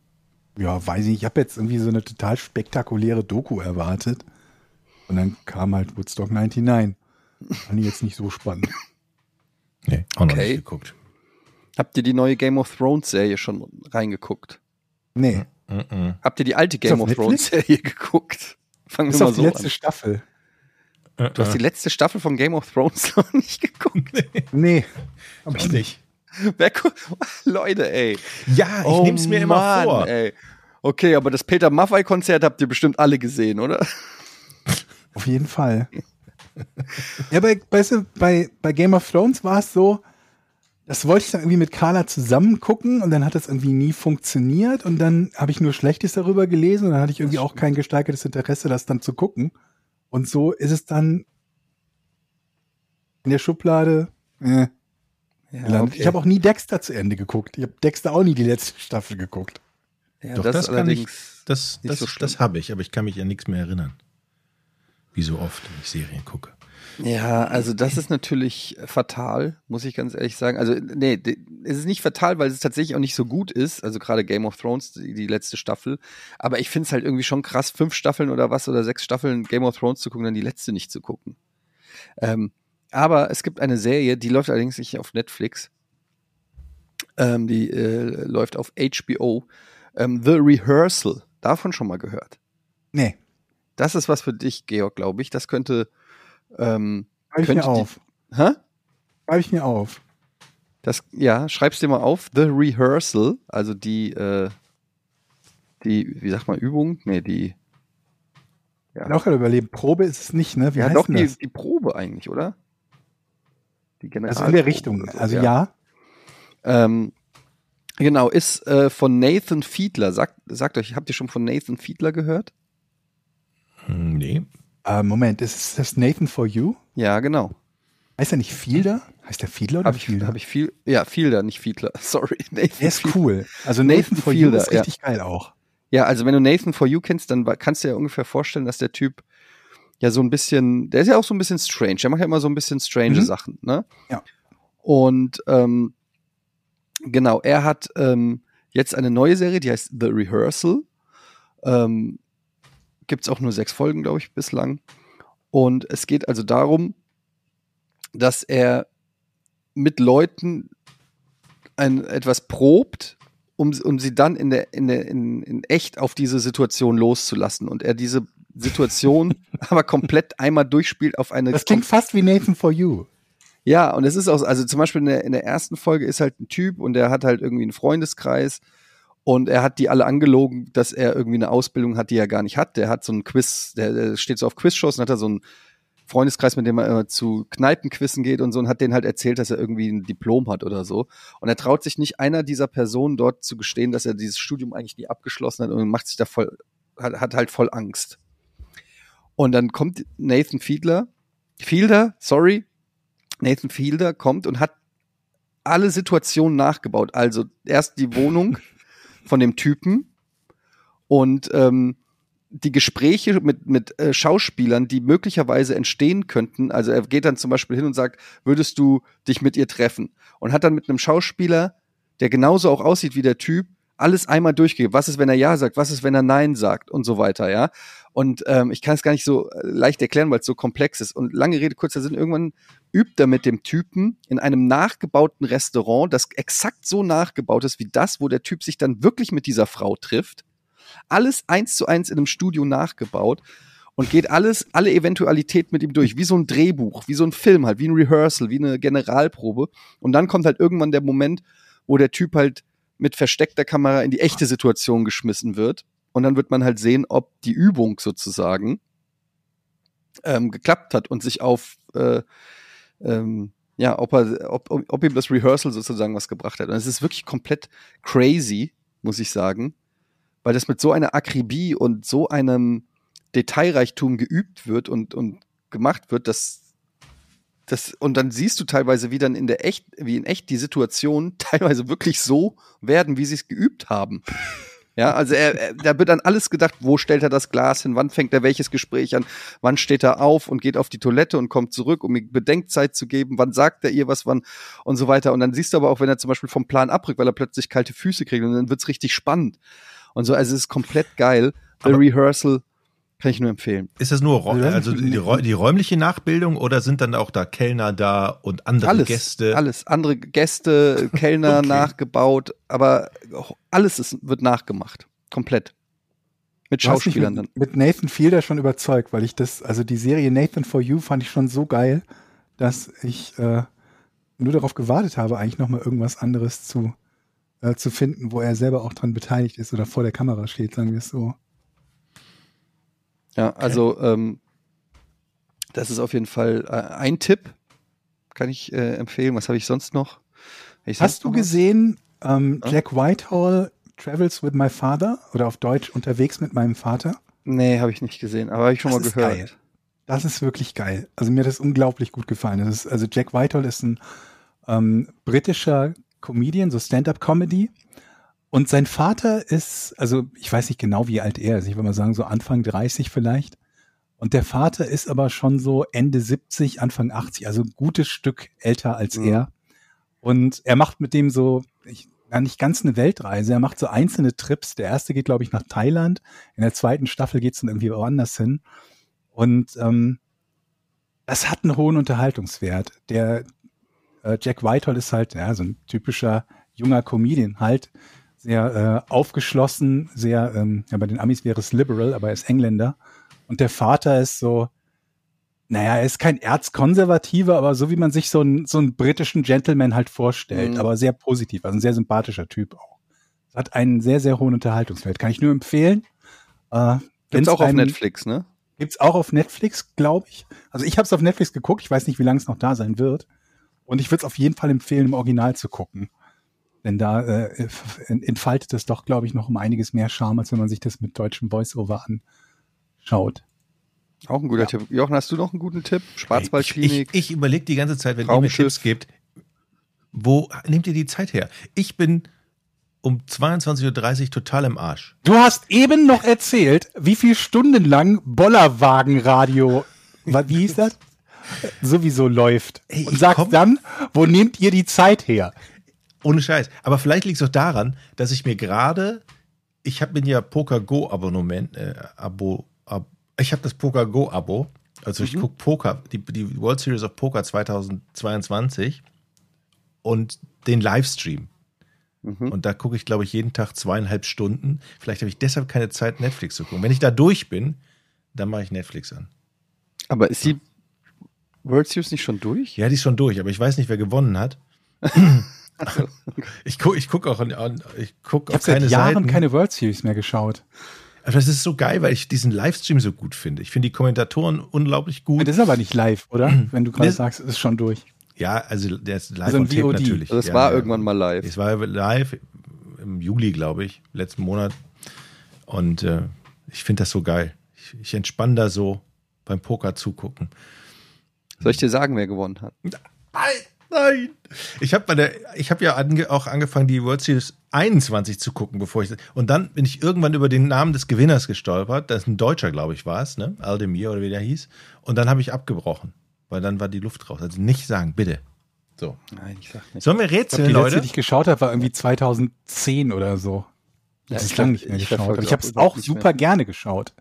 ja, weiß ich, ich habe jetzt irgendwie so eine total spektakuläre Doku erwartet. Und dann kam halt Woodstock 99. Fand ich jetzt nicht so spannend. <laughs> Nee, auch okay. noch nicht geguckt. Habt ihr die neue Game of Thrones Serie schon reingeguckt? Nee. Mm -mm. Habt ihr die alte Game of Thrones Serie <laughs> geguckt? Fangen wir mal so die letzte an. Staffel. Du hast die letzte Staffel von Game of Thrones <laughs> noch nicht geguckt? Nee. nee hab ich nicht. <laughs> Leute, ey. Ja, ich oh, nehm's mir immer Mann, vor. Ey. Okay, aber das Peter Maffei-Konzert habt ihr bestimmt alle gesehen, oder? Auf jeden Fall. <laughs> ja, bei, weißt du, bei, bei Game of Thrones war es so, das wollte ich dann irgendwie mit Carla zusammen gucken und dann hat das irgendwie nie funktioniert und dann habe ich nur Schlechtes darüber gelesen und dann hatte ich irgendwie auch kein gesteigertes Interesse, das dann zu gucken. Und so ist es dann in der Schublade. Äh, ja, okay. Ich habe auch nie Dexter zu Ende geguckt. Ich habe Dexter auch nie die letzte Staffel geguckt. Ja, Doch, das, das kann ich, das, das, so das habe ich, aber ich kann mich an nichts mehr erinnern. Wie so oft, wenn ich Serien gucke. Ja, also das ist natürlich fatal, muss ich ganz ehrlich sagen. Also, nee, es ist nicht fatal, weil es tatsächlich auch nicht so gut ist. Also gerade Game of Thrones, die, die letzte Staffel. Aber ich finde es halt irgendwie schon krass, fünf Staffeln oder was oder sechs Staffeln Game of Thrones zu gucken, dann die letzte nicht zu gucken. Ähm, aber es gibt eine Serie, die läuft allerdings nicht auf Netflix. Ähm, die äh, läuft auf HBO. Ähm, The Rehearsal. Davon schon mal gehört? Nee. Das ist was für dich, Georg, glaube ich. Das könnte ähm, Schreib ich mir auf. Hä? Schreib ich mir auf. Das, ja, schreib's dir mal auf. The Rehearsal, also die, äh, die, wie sagt man, Übung? Nee, die. Ja. Auch überleben. Probe ist es nicht, ne? Wie ja, doch, die, das? die Probe eigentlich, oder? Die General also in der Richtung, so, also ja. ja. Ähm, genau, ist äh, von Nathan Fiedler. Sagt, sagt euch, habt ihr schon von Nathan Fiedler gehört? Hm, nee. Äh, Moment, ist das Nathan for You? Ja, genau. Heißt er nicht Fielder? Heißt der Fiedler oder hab ich, Fielder? Habe ich viel, ja, Fielder, nicht Fiedler. <laughs> Sorry. Nathan der ist cool. Also Nathan, Nathan for Fielder, You ist richtig ja. geil auch. Ja, also wenn du Nathan for You kennst, dann kannst du dir ja ungefähr vorstellen, dass der Typ ja so ein bisschen, der ist ja auch so ein bisschen strange. Der macht ja immer so ein bisschen strange mhm. Sachen, ne? Ja. Und ähm, genau, er hat ähm, jetzt eine neue Serie, die heißt The Rehearsal. Ähm, Gibt es auch nur sechs Folgen, glaube ich, bislang. Und es geht also darum, dass er mit Leuten ein, etwas probt, um, um sie dann in, der, in, der, in, in echt auf diese Situation loszulassen. Und er diese Situation <laughs> aber komplett einmal durchspielt auf eine. Das klingt fast wie Nathan for You. Ja, und es ist auch, also zum Beispiel in der, in der ersten Folge ist halt ein Typ und der hat halt irgendwie einen Freundeskreis und er hat die alle angelogen, dass er irgendwie eine Ausbildung hat, die er gar nicht hat. Der hat so einen Quiz, der, steht so auf Quizshows und hat da so einen Freundeskreis, mit dem er immer zu Kneipenquissen geht und so und hat denen halt erzählt, dass er irgendwie ein Diplom hat oder so. Und er traut sich nicht einer dieser Personen dort zu gestehen, dass er dieses Studium eigentlich nie abgeschlossen hat und macht sich da voll, hat, hat halt voll Angst. Und dann kommt Nathan Fiedler, Fielder, sorry, Nathan Fielder kommt und hat alle Situationen nachgebaut. Also erst die Wohnung <laughs> von dem Typen und ähm, die Gespräche mit, mit äh, Schauspielern, die möglicherweise entstehen könnten. Also er geht dann zum Beispiel hin und sagt, würdest du dich mit ihr treffen? Und hat dann mit einem Schauspieler, der genauso auch aussieht wie der Typ, alles einmal durchgegeben. Was ist, wenn er Ja sagt? Was ist, wenn er Nein sagt? Und so weiter, ja. Und ähm, ich kann es gar nicht so äh, leicht erklären, weil es so komplex ist. Und lange Rede, kurzer Sinn, irgendwann übt er mit dem Typen in einem nachgebauten Restaurant, das exakt so nachgebaut ist wie das, wo der Typ sich dann wirklich mit dieser Frau trifft. Alles eins zu eins in einem Studio nachgebaut und geht alles, alle Eventualität mit ihm durch, wie so ein Drehbuch, wie so ein Film halt, wie ein Rehearsal, wie eine Generalprobe. Und dann kommt halt irgendwann der Moment, wo der Typ halt mit versteckter Kamera in die echte Situation geschmissen wird. Und dann wird man halt sehen, ob die Übung sozusagen ähm, geklappt hat und sich auf, äh, ähm, ja, ob, er, ob, ob ihm das Rehearsal sozusagen was gebracht hat. Und es ist wirklich komplett crazy, muss ich sagen, weil das mit so einer Akribie und so einem Detailreichtum geübt wird und, und gemacht wird, dass das, und dann siehst du teilweise, wie dann in der echt, wie in echt die Situation <laughs> teilweise wirklich so werden, wie sie es geübt haben. Ja, also er, er, da wird dann alles gedacht, wo stellt er das Glas hin, wann fängt er welches Gespräch an, wann steht er auf und geht auf die Toilette und kommt zurück, um ihm Bedenkzeit zu geben, wann sagt er ihr was, wann und so weiter. Und dann siehst du aber auch, wenn er zum Beispiel vom Plan abrückt, weil er plötzlich kalte Füße kriegt und dann wird's richtig spannend. Und so, also es ist komplett geil. The aber Rehearsal kann ich nur empfehlen. Ist das nur also die, die, räumliche Nachbildung oder sind dann auch da Kellner da und andere alles, Gäste? Alles, andere Gäste, Kellner <laughs> okay. nachgebaut, aber alles ist, wird nachgemacht. Komplett. Mit Schauspielern mit, dann. Mit Nathan Fielder schon überzeugt, weil ich das, also die Serie Nathan for You fand ich schon so geil, dass ich äh, nur darauf gewartet habe, eigentlich nochmal irgendwas anderes zu äh, zu finden, wo er selber auch dran beteiligt ist oder vor der Kamera steht, sagen wir es so. Ja, also ähm, das ist auf jeden Fall äh, ein Tipp, kann ich äh, empfehlen. Was habe ich sonst noch? Ich Hast du gesehen ähm, ja? Jack Whitehall Travels with My Father oder auf Deutsch unterwegs mit meinem Vater? Nee, habe ich nicht gesehen, aber habe ich schon das mal gehört. Geil. Das ist wirklich geil. Also mir hat das unglaublich gut gefallen. Das ist, also Jack Whitehall ist ein ähm, britischer Comedian, so Stand-up-Comedy. Und sein Vater ist, also ich weiß nicht genau, wie alt er ist. Ich würde mal sagen, so Anfang 30 vielleicht. Und der Vater ist aber schon so Ende 70, Anfang 80, also ein gutes Stück älter als mhm. er. Und er macht mit dem so, ich, ja, nicht ganz eine Weltreise. Er macht so einzelne Trips. Der erste geht, glaube ich, nach Thailand. In der zweiten Staffel geht es dann irgendwie woanders hin. Und ähm, das hat einen hohen Unterhaltungswert. Der äh, Jack Whitehall ist halt ja, so ein typischer junger Comedian halt. Sehr äh, aufgeschlossen, sehr, ähm, ja, bei den Amis wäre es liberal, aber er ist Engländer. Und der Vater ist so, naja, er ist kein Erzkonservativer, aber so wie man sich so einen, so einen britischen Gentleman halt vorstellt, mhm. aber sehr positiv, also ein sehr sympathischer Typ auch. Hat einen sehr, sehr hohen Unterhaltungswert. Kann ich nur empfehlen. Äh, Gibt's auch auf Netflix, ne? Gibt's auch auf Netflix, glaube ich. Also ich habe es auf Netflix geguckt. Ich weiß nicht, wie lange es noch da sein wird. Und ich würde es auf jeden Fall empfehlen, im Original zu gucken. Denn da äh, entfaltet es doch, glaube ich, noch um einiges mehr Charme, als wenn man sich das mit deutschem Voice-Over anschaut. Auch ein guter ja. Tipp. Jochen, hast du noch einen guten Tipp? Schwarzwaldklinik. Ich, ich, ich überlege die ganze Zeit, wenn ihr mir Tipps gebt, wo nehmt ihr die Zeit her? Ich bin um 22.30 Uhr total im Arsch. Du hast eben noch erzählt, wie viel Stunden lang Bollerwagenradio, wie hieß das? Sowieso läuft. Ey, Und sagst dann, wo nehmt ihr die Zeit her? Ohne Scheiß. Aber vielleicht liegt es auch daran, dass ich mir gerade, ich habe mir ja Poker Go Abonnement, äh, Abo, Abo ich habe das Poker Go Abo. Also ich mhm. gucke Poker, die, die World Series of Poker 2022 und den Livestream. Mhm. Und da gucke ich, glaube ich, jeden Tag zweieinhalb Stunden. Vielleicht habe ich deshalb keine Zeit, Netflix zu gucken. Wenn ich da durch bin, dann mache ich Netflix an. Aber ist die World Series nicht schon durch? Ja, die ist schon durch, aber ich weiß nicht, wer gewonnen hat. <laughs> ich gucke ich guck auch, an, ich guck ich auf keine seit Jahren Seiten. keine World Series mehr geschaut. Aber das ist so geil, weil ich diesen Livestream so gut finde. Ich finde die Kommentatoren unglaublich gut. Das ist aber nicht live, oder? <clears throat> Wenn du gerade sagst, es ist schon durch. Ja, also der ist live also on Tape natürlich. Also es ja, war ja. irgendwann mal live. Es war live im Juli, glaube ich, letzten Monat. Und äh, ich finde das so geil. Ich, ich entspanne da so beim Poker zugucken. Soll ich dir sagen, wer gewonnen hat? Nein, nein. Ich habe ich habe ja ange, auch angefangen, die World Series 21 zu gucken, bevor ich und dann bin ich irgendwann über den Namen des Gewinners gestolpert. Das ist ein Deutscher, glaube ich, war es, ne? Aldemir oder wie der hieß. Und dann habe ich abgebrochen, weil dann war die Luft raus. Also nicht sagen, bitte. So. Nein, ich sag nicht. Sollen wir rätseln, die Leute? letzte, die ich geschaut habe, war irgendwie 2010 oder so. Das ja, ist lange nicht mehr geschaut. Aber ich habe es auch super mehr. gerne geschaut.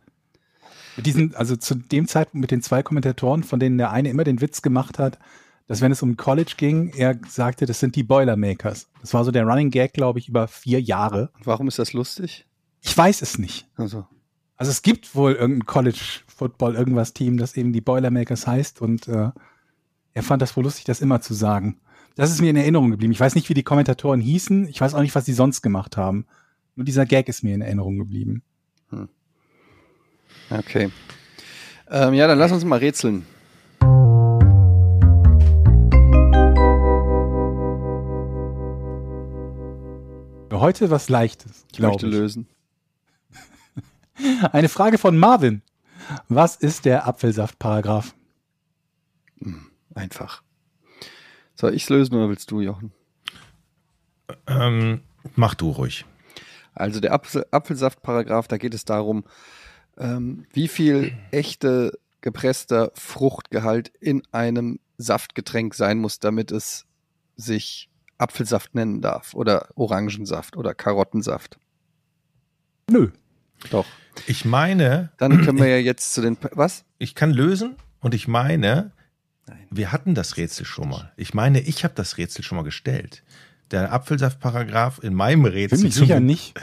Mit diesen, also zu dem Zeitpunkt mit den zwei Kommentatoren, von denen der eine immer den Witz gemacht hat, dass wenn es um College ging, er sagte, das sind die Boilermakers. Das war so der Running Gag, glaube ich, über vier Jahre. Warum ist das lustig? Ich weiß es nicht. Also, also es gibt wohl irgendein College Football irgendwas Team, das eben die Boilermakers heißt und äh, er fand das wohl lustig, das immer zu sagen. Das ist mir in Erinnerung geblieben. Ich weiß nicht, wie die Kommentatoren hießen. Ich weiß auch nicht, was die sonst gemacht haben. Nur dieser Gag ist mir in Erinnerung geblieben. Hm. Okay. Ähm, ja, dann lass uns mal rätseln. Heute was Leichtes. Ich möchte ich. lösen. <laughs> Eine Frage von Marvin. Was ist der Apfelsaftparagraph? Hm, einfach. Soll ich es lösen oder willst du, Jochen? Ähm, mach du ruhig. Also der Apfel Apfelsaftparagraph, da geht es darum, ähm, wie viel echte gepresster Fruchtgehalt in einem Saftgetränk sein muss, damit es sich Apfelsaft nennen darf oder Orangensaft oder Karottensaft. Nö. Doch. Ich meine. Dann können wir ja jetzt zu den. Was? Ich kann lösen und ich meine, Nein. wir hatten das Rätsel schon mal. Ich meine, ich habe das Rätsel schon mal gestellt. Der Apfelsaftparagraph in meinem Rätsel. Bin ich sicher nicht.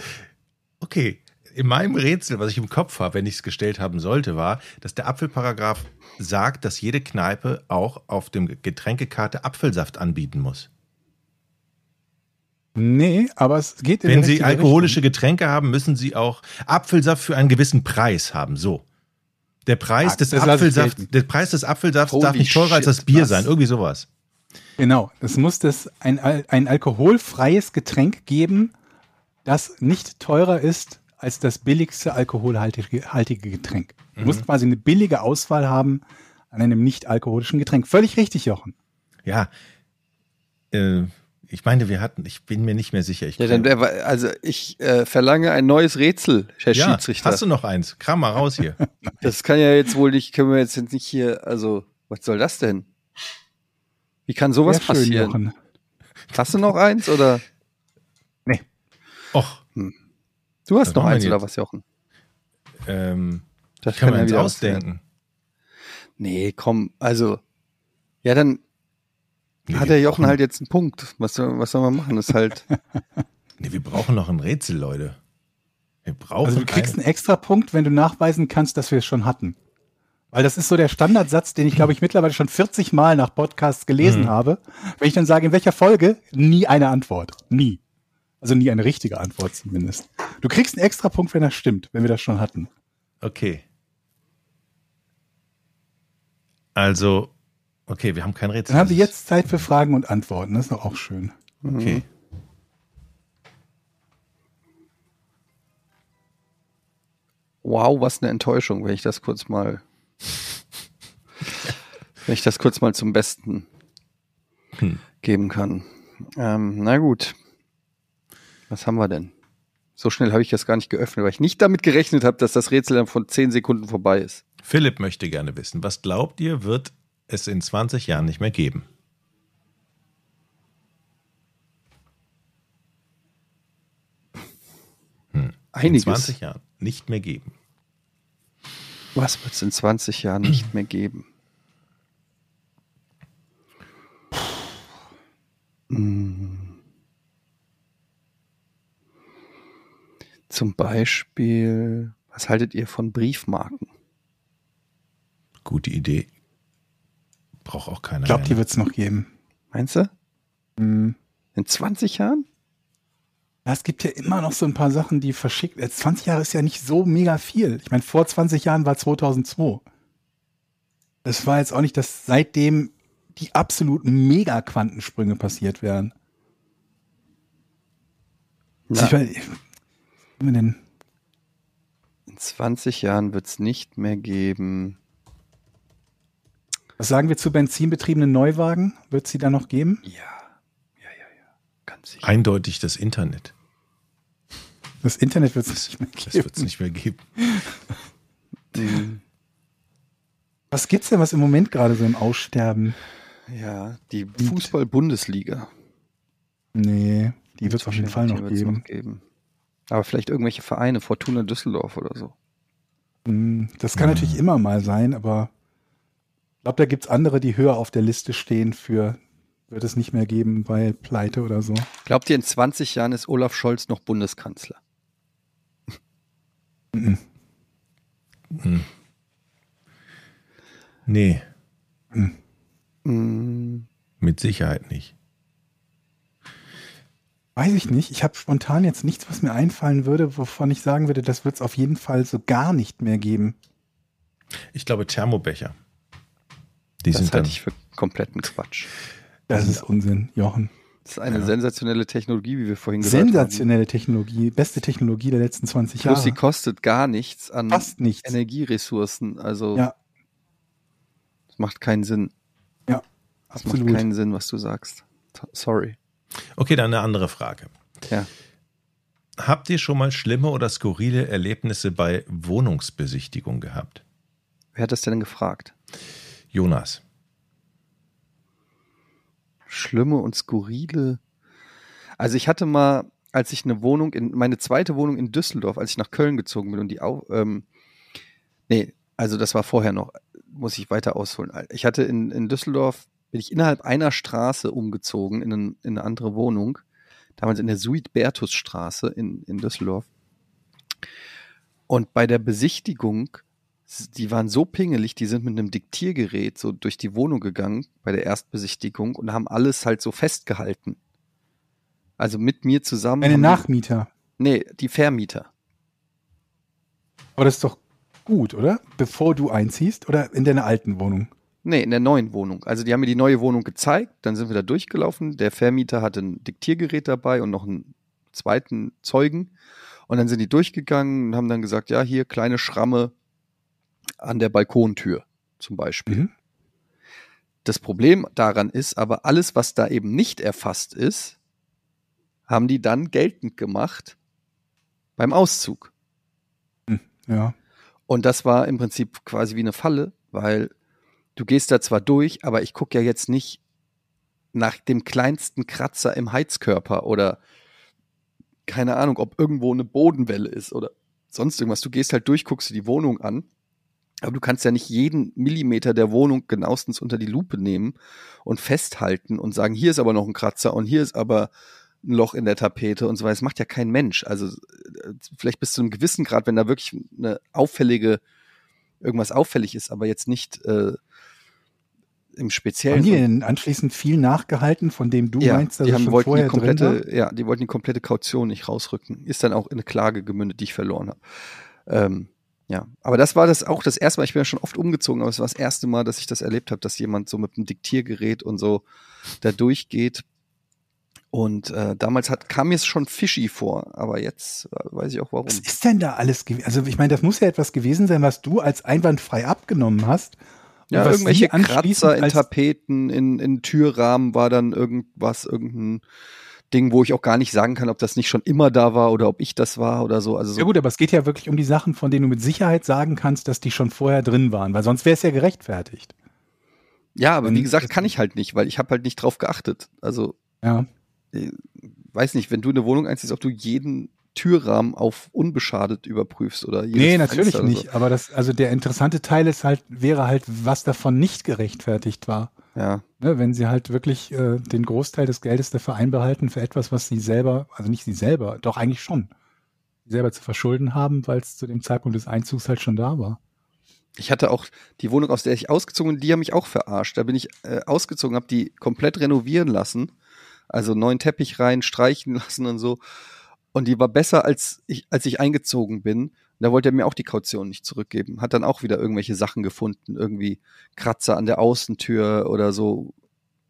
Okay. In meinem Rätsel, was ich im Kopf habe, wenn ich es gestellt haben sollte, war, dass der Apfelparagraph sagt, dass jede Kneipe auch auf dem Getränkekarte Apfelsaft anbieten muss. Nee, aber es geht in Wenn Sie alkoholische Richtung. Getränke haben, müssen Sie auch Apfelsaft für einen gewissen Preis haben. So. Der Preis ah, des Apfelsafts, der Preis des Apfelsafts darf nicht teurer shit, als das Bier was? sein. Irgendwie sowas. Genau. Es muss das ein, ein alkoholfreies Getränk geben, das nicht teurer ist als das billigste alkoholhaltige Getränk. Du mhm. musst quasi eine billige Auswahl haben an einem nicht alkoholischen Getränk. Völlig richtig, Jochen. Ja. Äh, ich meine, wir hatten, ich bin mir nicht mehr sicher. Ich ja, dann, also ich äh, verlange ein neues Rätsel, Herr ja, Schiedsrichter. Hast du noch eins? Kram mal raus hier. <laughs> das kann ja jetzt wohl nicht, können wir jetzt nicht hier, also, was soll das denn? Wie kann sowas schön, passieren? Jochen. Hast du noch eins oder? Nee. Och. Hm. Du hast noch eins oder was, Jochen? Ähm, das kann man eins ausdenken. Nee, komm, also, ja, dann Nee, Hat der Jochen halt jetzt einen Punkt. Was, was soll man machen? Das ist halt. <laughs> nee, wir brauchen noch ein Rätsel, Leute. Wir brauchen. Also du kriegst einen extra Punkt, wenn du nachweisen kannst, dass wir es schon hatten. Weil das ist so der Standardsatz, den ich, glaube ich, mittlerweile schon 40 Mal nach Podcasts gelesen mhm. habe. Wenn ich dann sage, in welcher Folge, nie eine Antwort. Nie. Also nie eine richtige Antwort zumindest. Du kriegst einen extra Punkt, wenn das stimmt, wenn wir das schon hatten. Okay. Also, Okay, wir haben kein Rätsel. Dann haben Sie jetzt Zeit für Fragen und Antworten. Das ist doch auch schön. Okay. Mhm. Wow, was eine Enttäuschung, wenn ich das kurz mal, <laughs> wenn ich das kurz mal zum Besten hm. geben kann. Ähm, na gut. Was haben wir denn? So schnell habe ich das gar nicht geöffnet, weil ich nicht damit gerechnet habe, dass das Rätsel dann von zehn Sekunden vorbei ist. Philipp möchte gerne wissen, was glaubt ihr, wird es in 20 Jahren nicht mehr geben? Hm. Einiges. In 20 Jahren nicht mehr geben. Was wird es in 20 Jahren nicht mehr geben? Hm. Zum Beispiel, was haltet ihr von Briefmarken? Gute Idee. Braucht auch keiner. Ich glaube, die wird es noch geben. Meinst du? Mhm. In 20 Jahren? Ja, es gibt ja immer noch so ein paar Sachen, die verschickt. 20 Jahre ist ja nicht so mega viel. Ich meine, vor 20 Jahren war 2002. Das war jetzt auch nicht, dass seitdem die absoluten Mega-Quantensprünge passiert wären. Na. Ich, denn? In 20 Jahren wird es nicht mehr geben. Was sagen wir zu benzinbetriebenen Neuwagen? Wird es sie da noch geben? Ja. Ja, ja, ja. Ganz sicher. Eindeutig das Internet. Das Internet wird es <laughs> nicht mehr geben. Das wird es nicht mehr geben. was gibt's denn, was im Moment gerade so im Aussterben? Ja, die Fußball-Bundesliga. Nee, die wird es auf jeden Fall noch geben. noch geben. Aber vielleicht irgendwelche Vereine, Fortuna Düsseldorf oder so. Hm, das kann mhm. natürlich immer mal sein, aber ich glaube, da gibt es andere, die höher auf der Liste stehen für, wird es nicht mehr geben bei Pleite oder so. Glaubt ihr, in 20 Jahren ist Olaf Scholz noch Bundeskanzler? Mhm. Mhm. Nee. Mhm. Mit Sicherheit nicht. Weiß ich nicht. Ich habe spontan jetzt nichts, was mir einfallen würde, wovon ich sagen würde, das wird es auf jeden Fall so gar nicht mehr geben. Ich glaube Thermobecher. Die das halte ich für kompletten Quatsch. Das ist Unsinn, Jochen. Das ist eine ja. sensationelle Technologie, wie wir vorhin gesagt haben. Sensationelle Technologie, beste Technologie der letzten 20 Jahre. Plus sie kostet gar nichts an Fast nichts. Energieressourcen. Also ja. das macht keinen Sinn. Ja, das absolut. macht keinen Sinn, was du sagst. Sorry. Okay, dann eine andere Frage. Ja. Habt ihr schon mal schlimme oder skurrile Erlebnisse bei Wohnungsbesichtigung gehabt? Wer hat das denn gefragt? Jonas. Schlimme und skurrile. Also ich hatte mal, als ich eine Wohnung in, meine zweite Wohnung in Düsseldorf, als ich nach Köln gezogen bin und die auch, ähm, nee, also das war vorher noch, muss ich weiter ausholen. Ich hatte in, in Düsseldorf, bin ich innerhalb einer Straße umgezogen in, ein, in eine andere Wohnung, damals in der Suitbertusstraße in, in Düsseldorf. Und bei der Besichtigung die waren so pingelig, die sind mit einem Diktiergerät so durch die Wohnung gegangen bei der Erstbesichtigung und haben alles halt so festgehalten. Also mit mir zusammen. Eine haben die- Nachmieter. Nee, die Vermieter. Aber das ist doch gut, oder? Bevor du einziehst oder in deiner alten Wohnung? Nee, in der neuen Wohnung. Also die haben mir die neue Wohnung gezeigt, dann sind wir da durchgelaufen. Der Vermieter hatte ein Diktiergerät dabei und noch einen zweiten Zeugen. Und dann sind die durchgegangen und haben dann gesagt, ja, hier kleine Schramme an der Balkontür zum Beispiel. Mhm. Das Problem daran ist aber, alles, was da eben nicht erfasst ist, haben die dann geltend gemacht beim Auszug. Ja. Und das war im Prinzip quasi wie eine Falle, weil du gehst da zwar durch, aber ich gucke ja jetzt nicht nach dem kleinsten Kratzer im Heizkörper oder keine Ahnung, ob irgendwo eine Bodenwelle ist oder sonst irgendwas. Du gehst halt durch, guckst dir die Wohnung an, aber du kannst ja nicht jeden Millimeter der Wohnung genauestens unter die Lupe nehmen und festhalten und sagen, hier ist aber noch ein Kratzer und hier ist aber ein Loch in der Tapete und so weiter. Das macht ja kein Mensch. Also äh, vielleicht bis zu einem gewissen Grad, wenn da wirklich eine auffällige, irgendwas auffällig ist, aber jetzt nicht äh, im Speziellen. Haben die denn anschließend viel nachgehalten, von dem du ja, meinst, dass die haben, schon wollten die vorher drin war? komplette, ja, die wollten die komplette Kaution nicht rausrücken. Ist dann auch in eine Klage gemündet, die ich verloren habe. Ähm, ja, aber das war das auch das erste Mal. Ich bin ja schon oft umgezogen, aber es war das erste Mal, dass ich das erlebt habe, dass jemand so mit einem Diktiergerät und so da durchgeht. Und äh, damals hat, kam mir es schon fishy vor, aber jetzt äh, weiß ich auch warum. Was ist denn da alles gewesen? Also ich meine, das muss ja etwas gewesen sein, was du als einwandfrei abgenommen hast. Und Ja, was irgendwelche Kratzer in Tapeten, in, in Türrahmen war dann irgendwas, irgendein Ding, wo ich auch gar nicht sagen kann, ob das nicht schon immer da war oder ob ich das war oder so. Also so Ja gut, aber es geht ja wirklich um die Sachen, von denen du mit Sicherheit sagen kannst, dass die schon vorher drin waren, weil sonst wäre es ja gerechtfertigt. Ja, aber wie gesagt, kann ich halt nicht, weil ich habe halt nicht drauf geachtet. Also, Ja. äh, weiß nicht, wenn du eine Wohnung einziehst, ob du jeden Türrahmen auf unbeschadet überprüfst oder jedes Nee, natürlich oder nicht. Aber das, also der interessante Teil ist halt, wäre halt, was davon nicht gerechtfertigt war. Ja, Ne, wenn sie halt wirklich äh, den Großteil des Geldes der Verein behalten für etwas, was sie selber, also nicht sie selber, doch eigentlich schon, selber zu verschulden haben, weil es zu dem Zeitpunkt des Einzugs halt schon da war. ich hatte auch die Wohnung, aus der ich ausgezogen bin, die haben mich auch verarscht. Da bin ich äh, ausgezogen, habe die komplett renovieren lassen, also neuen Teppich rein, streichen <laughs> lassen und so. Und die war besser, als ich, als ich eingezogen bin. Da wollte er mir auch die Kaution nicht zurückgeben. Hat dann auch wieder irgendwelche Sachen gefunden, irgendwie Kratzer an der Außentür oder so.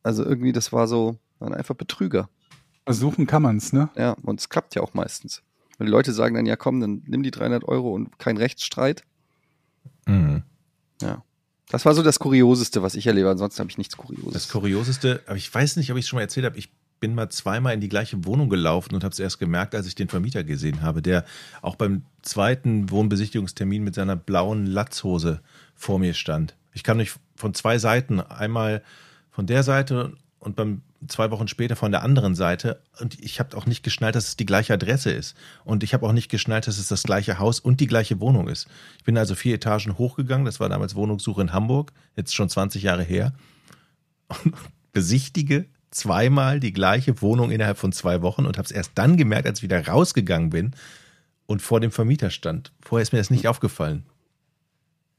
Also irgendwie, das war so, waren einfach Betrüger. Versuchen kann man's, ne? Ja, und es klappt ja auch meistens. Weil die Leute sagen dann, ja komm, dann nimm die 300 Euro und kein Rechtsstreit. Mhm. Ja. Das war so das Kurioseste, was ich erlebe. Ansonsten habe ich nichts Kurioses. Das Kurioseste, aber ich weiß nicht, ob ich es schon mal erzählt habe, ich bin mal zweimal in die gleiche Wohnung gelaufen und habe es erst gemerkt, als ich den Vermieter gesehen habe, der auch beim zweiten Wohnbesichtigungstermin mit seiner blauen Latzhose vor mir stand. Ich kam nicht von zwei Seiten, einmal von der Seite und beim zwei Wochen später von der anderen Seite und ich habe auch nicht geschnallt, dass es die gleiche Adresse ist und ich habe auch nicht geschnallt, dass es das gleiche Haus und die gleiche Wohnung ist. Ich bin also vier Etagen hochgegangen, das war damals Wohnungssuche in Hamburg, jetzt schon 20 Jahre her <laughs> und besichtige zweimal die gleiche Wohnung innerhalb von zwei Wochen und habe es erst dann gemerkt, als ich wieder rausgegangen bin und vor dem Vermieter stand. Vorher ist mir das nicht aufgefallen.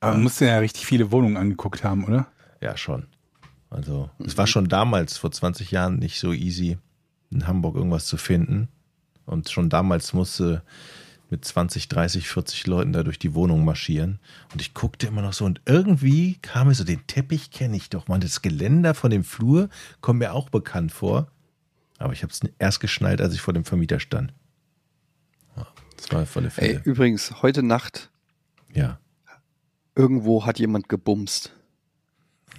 Aber man musste ja richtig viele Wohnungen angeguckt haben, oder? Ja, schon. Also, es war schon damals, vor 20 Jahren, nicht so easy, in Hamburg irgendwas zu finden. Und schon damals musste mit 20, 30, 40 Leuten da durch die Wohnung marschieren. Und ich guckte immer noch so und irgendwie kam mir so, den Teppich kenne ich doch. Man, das Geländer von dem Flur kommt mir auch bekannt vor. Aber ich habe es erst geschnallt, als ich vor dem Vermieter stand. Ja, das war volle Ey, Fälle. übrigens, heute Nacht, Ja. irgendwo hat jemand gebumst.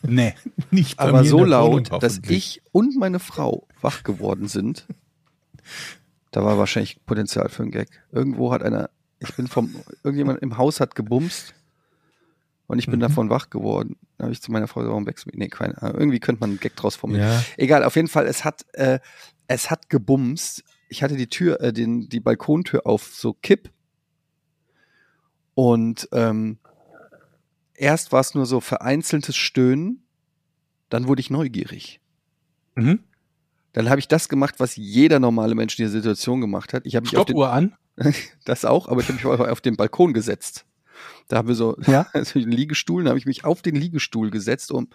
Nee. Nicht bei Aber so laut, Wohnung, dass ich und meine Frau wach geworden sind. <laughs> Da war wahrscheinlich Potenzial für einen Gag. Irgendwo hat einer, ich bin vom, irgendjemand im Haus hat gebumst und ich bin Mhm. davon wach geworden. Da habe ich zu meiner Frau gesagt, warum wächst Nee, keine Ahnung. Irgendwie könnte man einen Gag draus formulieren. Ja. Egal, auf jeden Fall, es hat, äh, es hat gebumst. Ich hatte die Tür, äh, den, die Balkontür auf so Kipp. Und ähm, erst war es nur so vereinzeltes Stöhnen, dann wurde ich neugierig. Mhm. Dann habe ich das gemacht, was jeder normale Mensch in dieser Situation gemacht hat. Ich habe mich auf den, Stoppuhr an. <laughs> das auch, aber ich habe mich auf auf den Balkon gesetzt. Da haben wir so Ja. <laughs> also einen Liegestuhl, da habe ich mich auf den Liegestuhl gesetzt, um,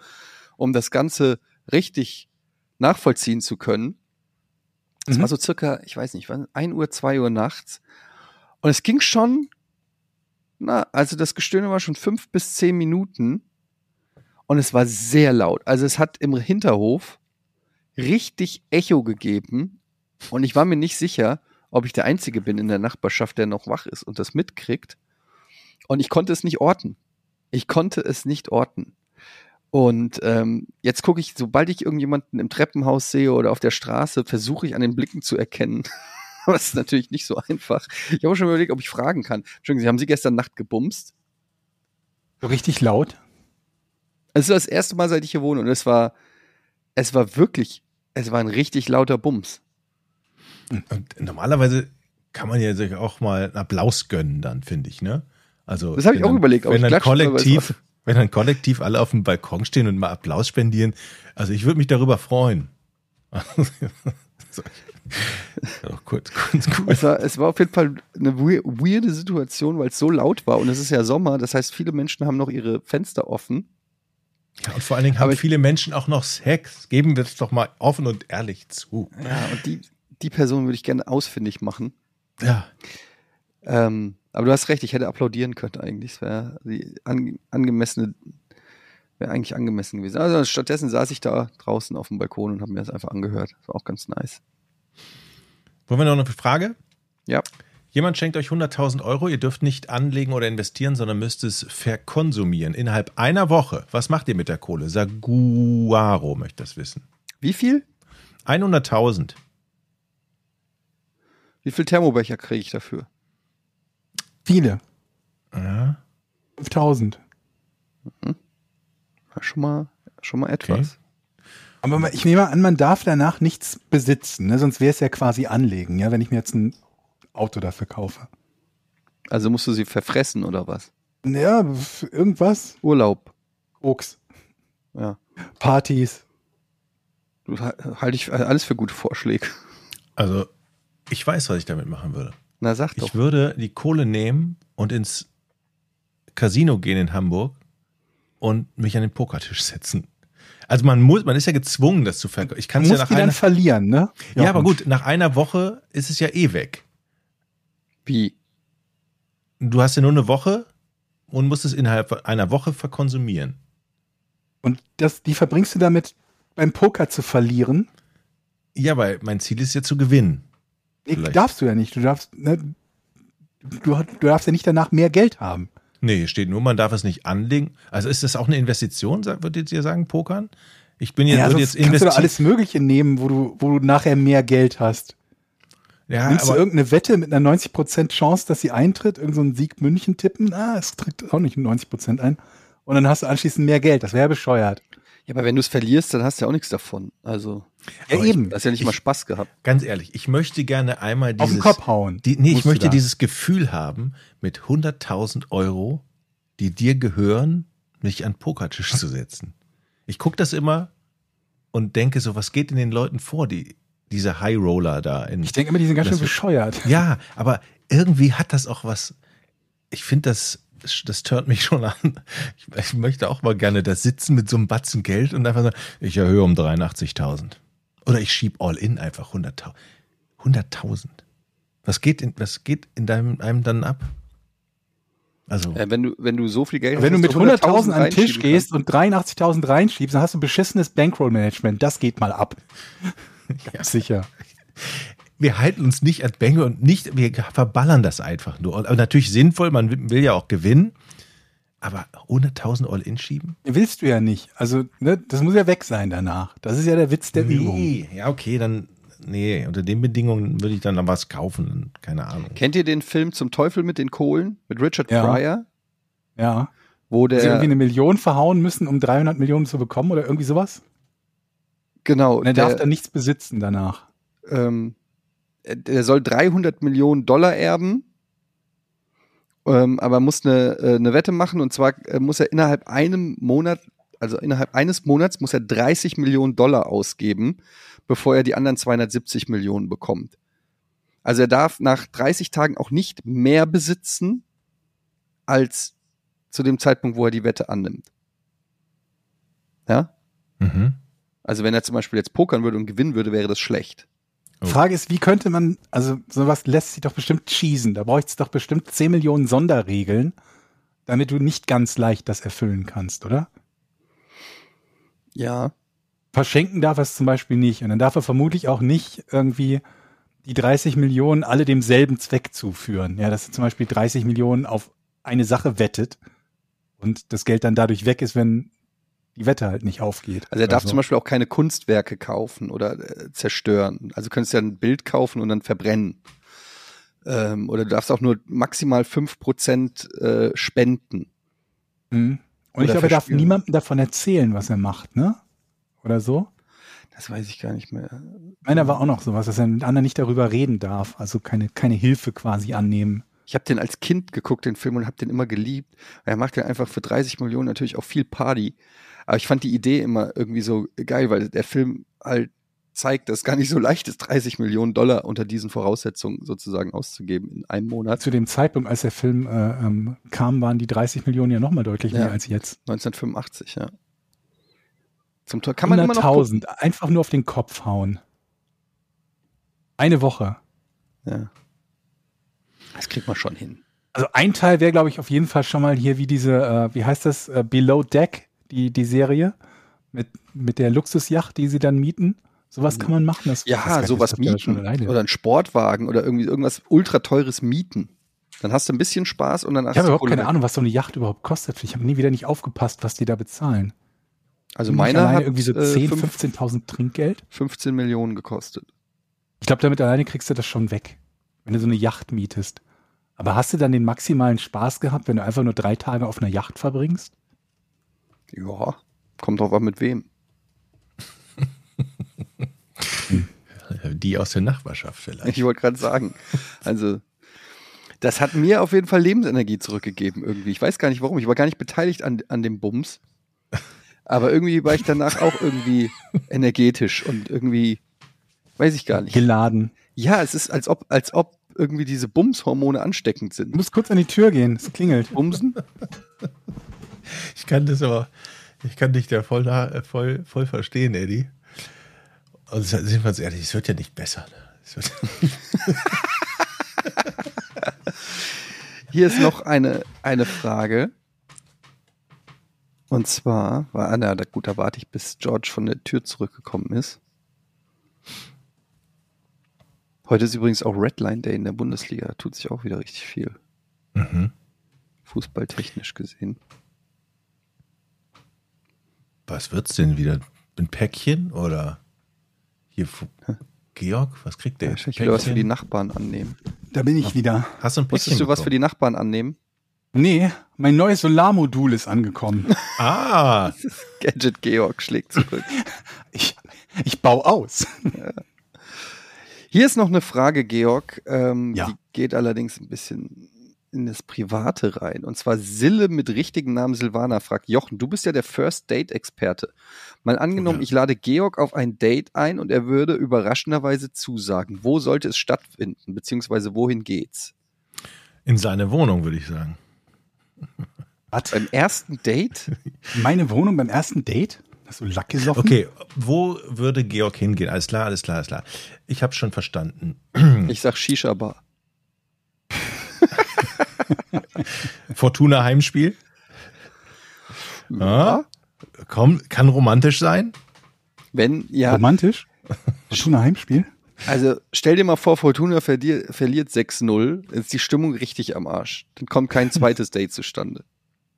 um das Ganze richtig nachvollziehen zu können. Es mhm. war so circa, ich weiß nicht, 1 Uhr, 2 Uhr nachts. Und es ging schon, na, also das Gestöhne war schon fünf bis zehn Minuten. Und es war sehr laut. Also es hat im Hinterhof richtig Echo gegeben. Und ich war mir nicht sicher, ob ich der Einzige bin in der Nachbarschaft, der noch wach ist und das mitkriegt. Und ich konnte es nicht orten. Ich konnte es nicht orten. Und ähm, jetzt gucke ich, sobald ich irgendjemanden im Treppenhaus sehe oder auf der Straße, versuche ich an den Blicken zu erkennen. <laughs> Aber es ist natürlich nicht so einfach. Ich habe schon überlegt, ob ich fragen kann. Entschuldigung, Sie haben Sie gestern Nacht gebumst? So richtig laut? Es ist das erste Mal, seit ich hier wohne und es war, es war wirklich, es war ein richtig lauter Bums. Und normalerweise kann man ja sich auch mal einen Applaus gönnen, dann finde ich, ne? Also das habe ich auch dann, überlegt. Wenn dann kollektiv, wenn dann kollektiv alle auf dem Balkon stehen und mal Applaus spendieren, also ich würde mich darüber freuen. <laughs> oh, kurz, kurz, kurz. Es, war, es war auf jeden Fall eine weirde Situation, weil es so laut war und es ist ja Sommer, das heißt, viele Menschen haben noch ihre Fenster offen. Ja, und vor allen Dingen haben viele Menschen auch noch Sex. Geben wir es doch mal offen und ehrlich zu. Ja, und die, die Person würde ich gerne ausfindig machen. Ja. Ähm, aber du hast recht, ich hätte applaudieren können eigentlich. Es wäre die angemessene, wäre eigentlich angemessen gewesen. Also stattdessen saß ich da draußen auf dem Balkon und habe mir das einfach angehört. Das war auch ganz nice. Wollen wir noch eine Frage? Ja. Jemand schenkt euch 100.000 Euro, ihr dürft nicht anlegen oder investieren, sondern müsst es verkonsumieren innerhalb einer Woche. Was macht ihr mit der Kohle? Saguaro möchte das wissen. Wie viel? 100.000. Wie viel Thermobecher kriege ich dafür? Viele. Ja. 5000. Mhm. Schon mal, schon mal etwas. Okay. Aber ich nehme an, man darf danach nichts besitzen, ne? sonst wäre es ja quasi anlegen, ja, wenn ich mir jetzt ein Auto dafür kaufe. Also musst du sie verfressen oder was? Ja, irgendwas. Urlaub. Koks. Ja. Partys. Halte ich alles für gute Vorschläge. Also, ich weiß, was ich damit machen würde. Na, sag doch. Ich würde die Kohle nehmen und ins Casino gehen in Hamburg und mich an den Pokertisch setzen. Also man muss, man ist ja gezwungen, das zu verkaufen. Ich kann es ja nach die einer, dann verlieren, ne? Ja, ja aber gut, nach einer Woche ist es ja eh weg. Wie? Du hast ja nur eine Woche und musst es innerhalb einer Woche verkonsumieren. Und das, die verbringst du damit, beim Poker zu verlieren? Ja, weil mein Ziel ist ja zu gewinnen. Nee, darfst du ja nicht. Du darfst, ne, du, du darfst ja nicht danach mehr Geld haben. Nee, steht nur, man darf es nicht anlegen. Also ist das auch eine Investition, würdet ihr sagen, Pokern? Ich bin jetzt, ja, jetzt kannst du da alles Mögliche nehmen, wo du, wo du nachher mehr Geld hast. Ja, Nimmst du irgendeine Wette mit einer 90% Chance, dass sie eintritt, irgendeinen so Sieg München tippen? Ah, es tritt auch nicht 90% ein. Und dann hast du anschließend mehr Geld. Das wäre bescheuert. Ja, aber wenn du es verlierst, dann hast du ja auch nichts davon. Also. Ja, aber eben. Ich, hast ja nicht ich, mal Spaß gehabt. Ganz ehrlich, ich möchte gerne einmal dieses. Auf den Kopf hauen. Die, nee, ich möchte dieses Gefühl haben, mit 100.000 Euro, die dir gehören, mich an den Pokertisch zu setzen. Ich gucke das immer und denke so, was geht in den Leuten vor, die, diese High Roller da in. Ich denke immer, die sind ganz schön bescheuert. Ja, aber irgendwie hat das auch was. Ich finde das das stört mich schon an. Ich, ich, möchte auch mal gerne da sitzen mit so einem Batzen Geld und einfach sagen, ich erhöhe um 83.000. Oder ich schieb all in einfach 100.000. 100.000. Was geht in, was geht in deinem, einem dann ab? Also. Äh, wenn du, wenn du so viel Geld Wenn hast, du mit 100.000 an den Tisch gehst und 83.000 reinschiebst, dann hast du ein beschissenes Bankroll-Management. Das geht mal ab. <laughs> ja. Sicher wir halten uns nicht als Bänge und nicht, wir verballern das einfach nur. Aber natürlich sinnvoll, man will ja auch gewinnen. Aber 100.000 All-In schieben? Willst du ja nicht. Also, ne, das muss ja weg sein danach. Das ist ja der Witz der nee. Übung. Ja, okay, dann, nee, unter den Bedingungen würde ich dann noch was kaufen. Keine Ahnung. Kennt ihr den Film Zum Teufel mit den Kohlen? Mit Richard ja. Pryor? Ja. Wo der. Sie irgendwie eine Million verhauen müssen, um 300 Millionen zu bekommen oder irgendwie sowas? Genau. Und er darf dann nichts besitzen danach. Ähm, der soll 300 Millionen Dollar erben, ähm, aber muss eine, äh, eine Wette machen und zwar äh, muss er innerhalb einem Monat, also innerhalb eines Monats muss er 30 Millionen Dollar ausgeben, bevor er die anderen 270 Millionen bekommt. Also er darf nach 30 Tagen auch nicht mehr besitzen als zu dem Zeitpunkt, wo er die Wette annimmt. Ja? Mhm. Also wenn er zum Beispiel jetzt pokern würde und gewinnen würde, wäre das schlecht. Oh. Frage ist, wie könnte man, also sowas lässt sich doch bestimmt cheesen. Da bräuchte es doch bestimmt 10 Millionen Sonderregeln, damit du nicht ganz leicht das erfüllen kannst, oder? Ja. Verschenken darf er es zum Beispiel nicht. Und dann darf er vermutlich auch nicht irgendwie die 30 Millionen alle demselben Zweck zuführen. Ja, dass er zum Beispiel 30 Millionen auf eine Sache wettet und das Geld dann dadurch weg ist, wenn Wette halt nicht aufgeht. Also er darf also. zum Beispiel auch keine Kunstwerke kaufen oder äh, zerstören. Also du könntest ja ein Bild kaufen und dann verbrennen. Ähm, oder du darfst auch nur maximal fünf Prozent äh, spenden. Mhm. Und ich glaube, er darf niemandem davon erzählen, was er macht, ne? Oder so? Das weiß ich gar nicht mehr. Meiner war auch noch sowas, dass er mit anderen nicht darüber reden darf, also keine, keine Hilfe quasi annehmen. Ich habe den als Kind geguckt, den Film, und habe den immer geliebt. Er macht ja einfach für 30 Millionen natürlich auch viel Party. Aber ich fand die Idee immer irgendwie so geil, weil der Film halt zeigt, dass es gar nicht so leicht ist, 30 Millionen Dollar unter diesen Voraussetzungen sozusagen auszugeben in einem Monat. Zu dem Zeitpunkt, als der Film äh, ähm, kam, waren die 30 Millionen ja nochmal deutlich ja, mehr als jetzt. 1985, ja. Zum Tor kann man immer noch 100.000, einfach nur auf den Kopf hauen. Eine Woche. Ja. Das kriegt man schon hin. Also ein Teil wäre, glaube ich, auf jeden Fall schon mal hier wie diese, äh, wie heißt das, äh, Below Deck, die, die Serie mit, mit der Luxusjacht, die sie dann mieten. Sowas kann man machen. Das, ja, das sowas mieten. Oder ein Sportwagen oder irgendwie irgendwas ultra teures mieten. Dann hast du ein bisschen Spaß und dann hast ich du. Ich habe überhaupt keine Ahnung, was so eine Yacht überhaupt kostet. Ich habe nie wieder nicht aufgepasst, was die da bezahlen. Also meiner hat irgendwie so 10, äh, 15.000 Trinkgeld. 15 Millionen gekostet. Ich glaube, damit alleine kriegst du das schon weg, wenn du so eine Yacht mietest. Aber hast du dann den maximalen Spaß gehabt, wenn du einfach nur drei Tage auf einer Yacht verbringst? Ja, kommt drauf an, mit wem. Die aus der Nachbarschaft vielleicht. Ich wollte gerade sagen. Also, das hat mir auf jeden Fall Lebensenergie zurückgegeben irgendwie. Ich weiß gar nicht warum. Ich war gar nicht beteiligt an, an dem Bums. Aber irgendwie war ich danach auch irgendwie energetisch und irgendwie, weiß ich gar nicht. Geladen. Ja, es ist, als ob, als ob irgendwie diese Bumshormone ansteckend sind. Du musst kurz an die Tür gehen, es klingelt. Bumsen? <laughs> Ich kann das aber, ich kann dich da voll, voll, voll verstehen, Eddie. Und sind wir uns ehrlich, es wird ja nicht besser. Ne? <laughs> Hier ist noch eine, eine Frage. Und zwar war, ah, na, gut, da warte ich, bis George von der Tür zurückgekommen ist. Heute ist übrigens auch Redline Day in der Bundesliga. Tut sich auch wieder richtig viel. Mhm. Fußballtechnisch gesehen. Was wird's denn wieder? Ein Päckchen oder hier Georg? Was kriegt der? Ja, ich will was für die Nachbarn annehmen. Da bin ich wieder. Hast du ein Päckchen Musstest du was für die Nachbarn annehmen? Nee, mein neues Solarmodul ist angekommen. <laughs> Ah. Gadget Georg schlägt zurück. <laughs> ich, ich baue aus. Ja. Hier ist noch eine Frage, Georg. Ähm, ja. Die geht allerdings ein bisschen in das Private rein. Und zwar Sille mit richtigen Namen Silvana fragt, Jochen, du bist ja der First Date Experte. Mal angenommen, ja. ich lade Georg auf ein Date ein und er würde überraschenderweise zusagen. Wo sollte es stattfinden? Beziehungsweise wohin geht's? In seine Wohnung, würde ich sagen. Was? Beim ersten Date? <laughs> Meine Wohnung beim ersten Date? Hast du Lack gesoffen? Okay, wo würde Georg hingehen? Alles klar, alles klar, alles klar. Ich habe schon verstanden. Ich sag Shisha-Bar. <laughs> Fortuna Heimspiel? Ja. Komm, kann romantisch sein? Wenn, ja. Romantisch? Fortuna Heimspiel? Also stell dir mal vor, Fortuna verliert, 6-0, ist die Stimmung richtig am Arsch. Dann kommt kein <laughs> zweites Date zustande.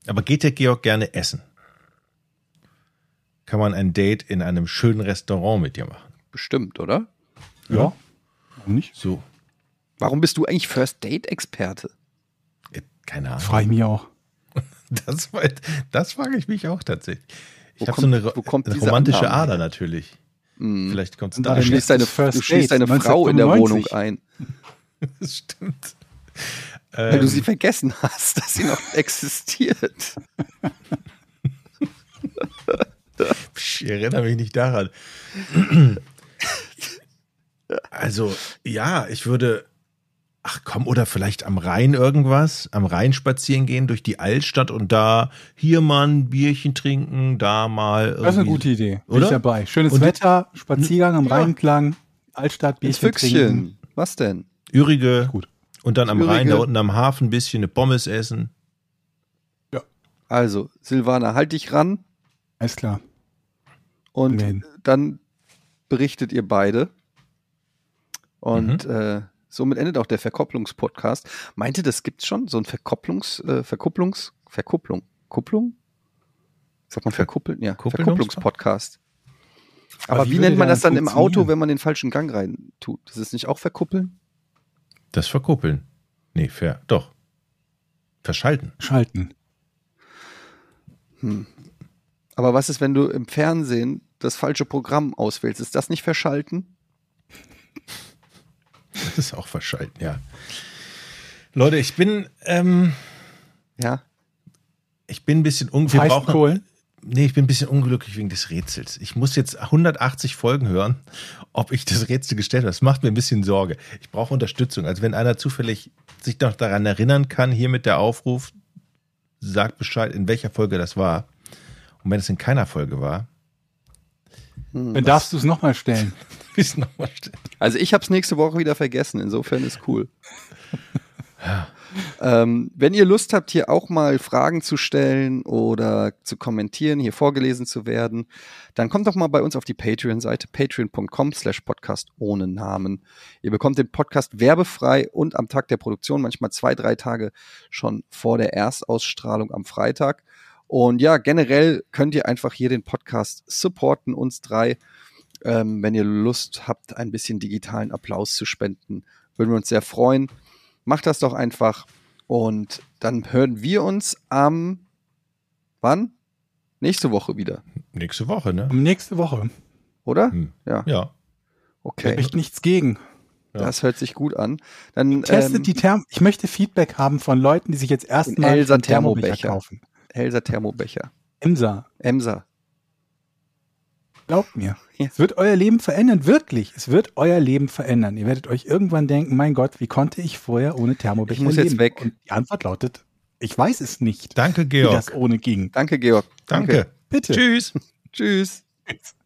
Aber geht der Georg gerne essen? Kann man ein Date in einem schönen Restaurant mit dir machen? Bestimmt, oder? Ja. Warum nicht? So. Warum bist du eigentlich First Date Experte? Äh, keine Ahnung. Frage ich mich auch. <laughs> Das, das frage ich mich auch tatsächlich. Ich habe so eine, eine romantische Annahme? Ader natürlich. Mm. Vielleicht kommt es da. Du schließt deine, du schließt deine Frau in der Wohnung ein. <laughs> Das stimmt. Weil ähm. du sie vergessen hast, dass sie noch <laughs> existiert. ich erinnere mich nicht daran. Also, ja, ich würde, ach komm, oder vielleicht am Rhein irgendwas, am Rhein spazieren gehen durch die Altstadt und da hier mal ein Bierchen trinken, da mal. Das ist eine gute Idee. Bin oder? ich dabei. Schönes und Wetter, Spaziergang am ja. Rhein entlang. Altstadt Bierchen Füchschen. trinken. Was denn? Ürige. Gut. Und dann am Ürige. Rhein, da unten am Hafen, ein bisschen eine Pommes essen. Also, Silvana, halt dich ran Alles klar. und Amen. dann berichtet ihr beide. Und äh, somit endet auch der Verkopplungspodcast. Meinte, das gibt's schon? So ein Verkopplungs, äh, Verkupplungs, Verkupplung, Kupplung? Sagt man verkuppeln? Ja, Verkupplungspodcast. Aber Aber wie wie nennt man das dann im Auto, wenn man den falschen Gang rein tut? Das ist nicht auch verkuppeln? Das verkuppeln. Nee, fair. Doch. Verschalten. Schalten. Aber was ist, wenn du im Fernsehen das falsche Programm auswählst? Ist das nicht verschalten? Das <laughs> ist auch verschalten, ja. Leute, ich bin, ähm, Ja. ich bin ein bisschen unglücklich. Wir brauchen, Weißkohl. nee, ich bin ein bisschen unglücklich wegen des Rätsels. Ich muss jetzt 180 Folgen hören, ob ich das Rätsel gestellt habe. Das macht mir ein bisschen Sorge. Ich brauche Unterstützung. Also wenn einer zufällig sich noch daran erinnern kann, hier mit der Aufruf, sagt Bescheid, in welcher Folge das war. Und wenn es in keiner Folge war, Dann darfst du es nochmal stellen. <laughs> <laughs> wissen nochmal stellen. Also ich habe es nächste Woche wieder vergessen, insofern ist cool. <laughs> ähm, wenn ihr Lust habt, hier auch mal Fragen zu stellen oder zu kommentieren, hier vorgelesen zu werden, dann kommt doch mal bei uns auf die Patreon-Seite, patreon.com slash podcast ohne Namen. Ihr bekommt den Podcast werbefrei und am Tag der Produktion, manchmal zwei, drei Tage schon vor der Erstausstrahlung am Freitag. Und ja, generell könnt ihr einfach hier den Podcast supporten, uns drei. Ähm, wenn ihr Lust habt, ein bisschen digitalen Applaus zu spenden, würden wir uns sehr freuen. Macht das doch einfach. Und dann hören wir uns am wann? Nächste Woche wieder, Nächste Woche, ne? Um nächste Woche. oder? Hm. Ja, Ja. okay. Echt nichts gegen. Das hört sich gut an. Dann Testet ähm, die Therm. Ich möchte Feedback haben von Leuten, die sich jetzt erstmal Elsa Thermobecher. kaufen. Elsa Thermobecher. Emsa, Emsa. Glaubt mir. Ja. Es wird euer Leben verändern, wirklich. Es wird euer Leben verändern. Ihr werdet euch irgendwann denken, mein Gott, wie konnte ich vorher ohne Thermobecher Ich muss jetzt leben? weg. Und die Antwort lautet, ich weiß es nicht, Danke, wie Georg. das ohne ging. Danke, Georg. Danke. Bitte. Tschüss. <laughs> Tschüss. Tschüss. <laughs>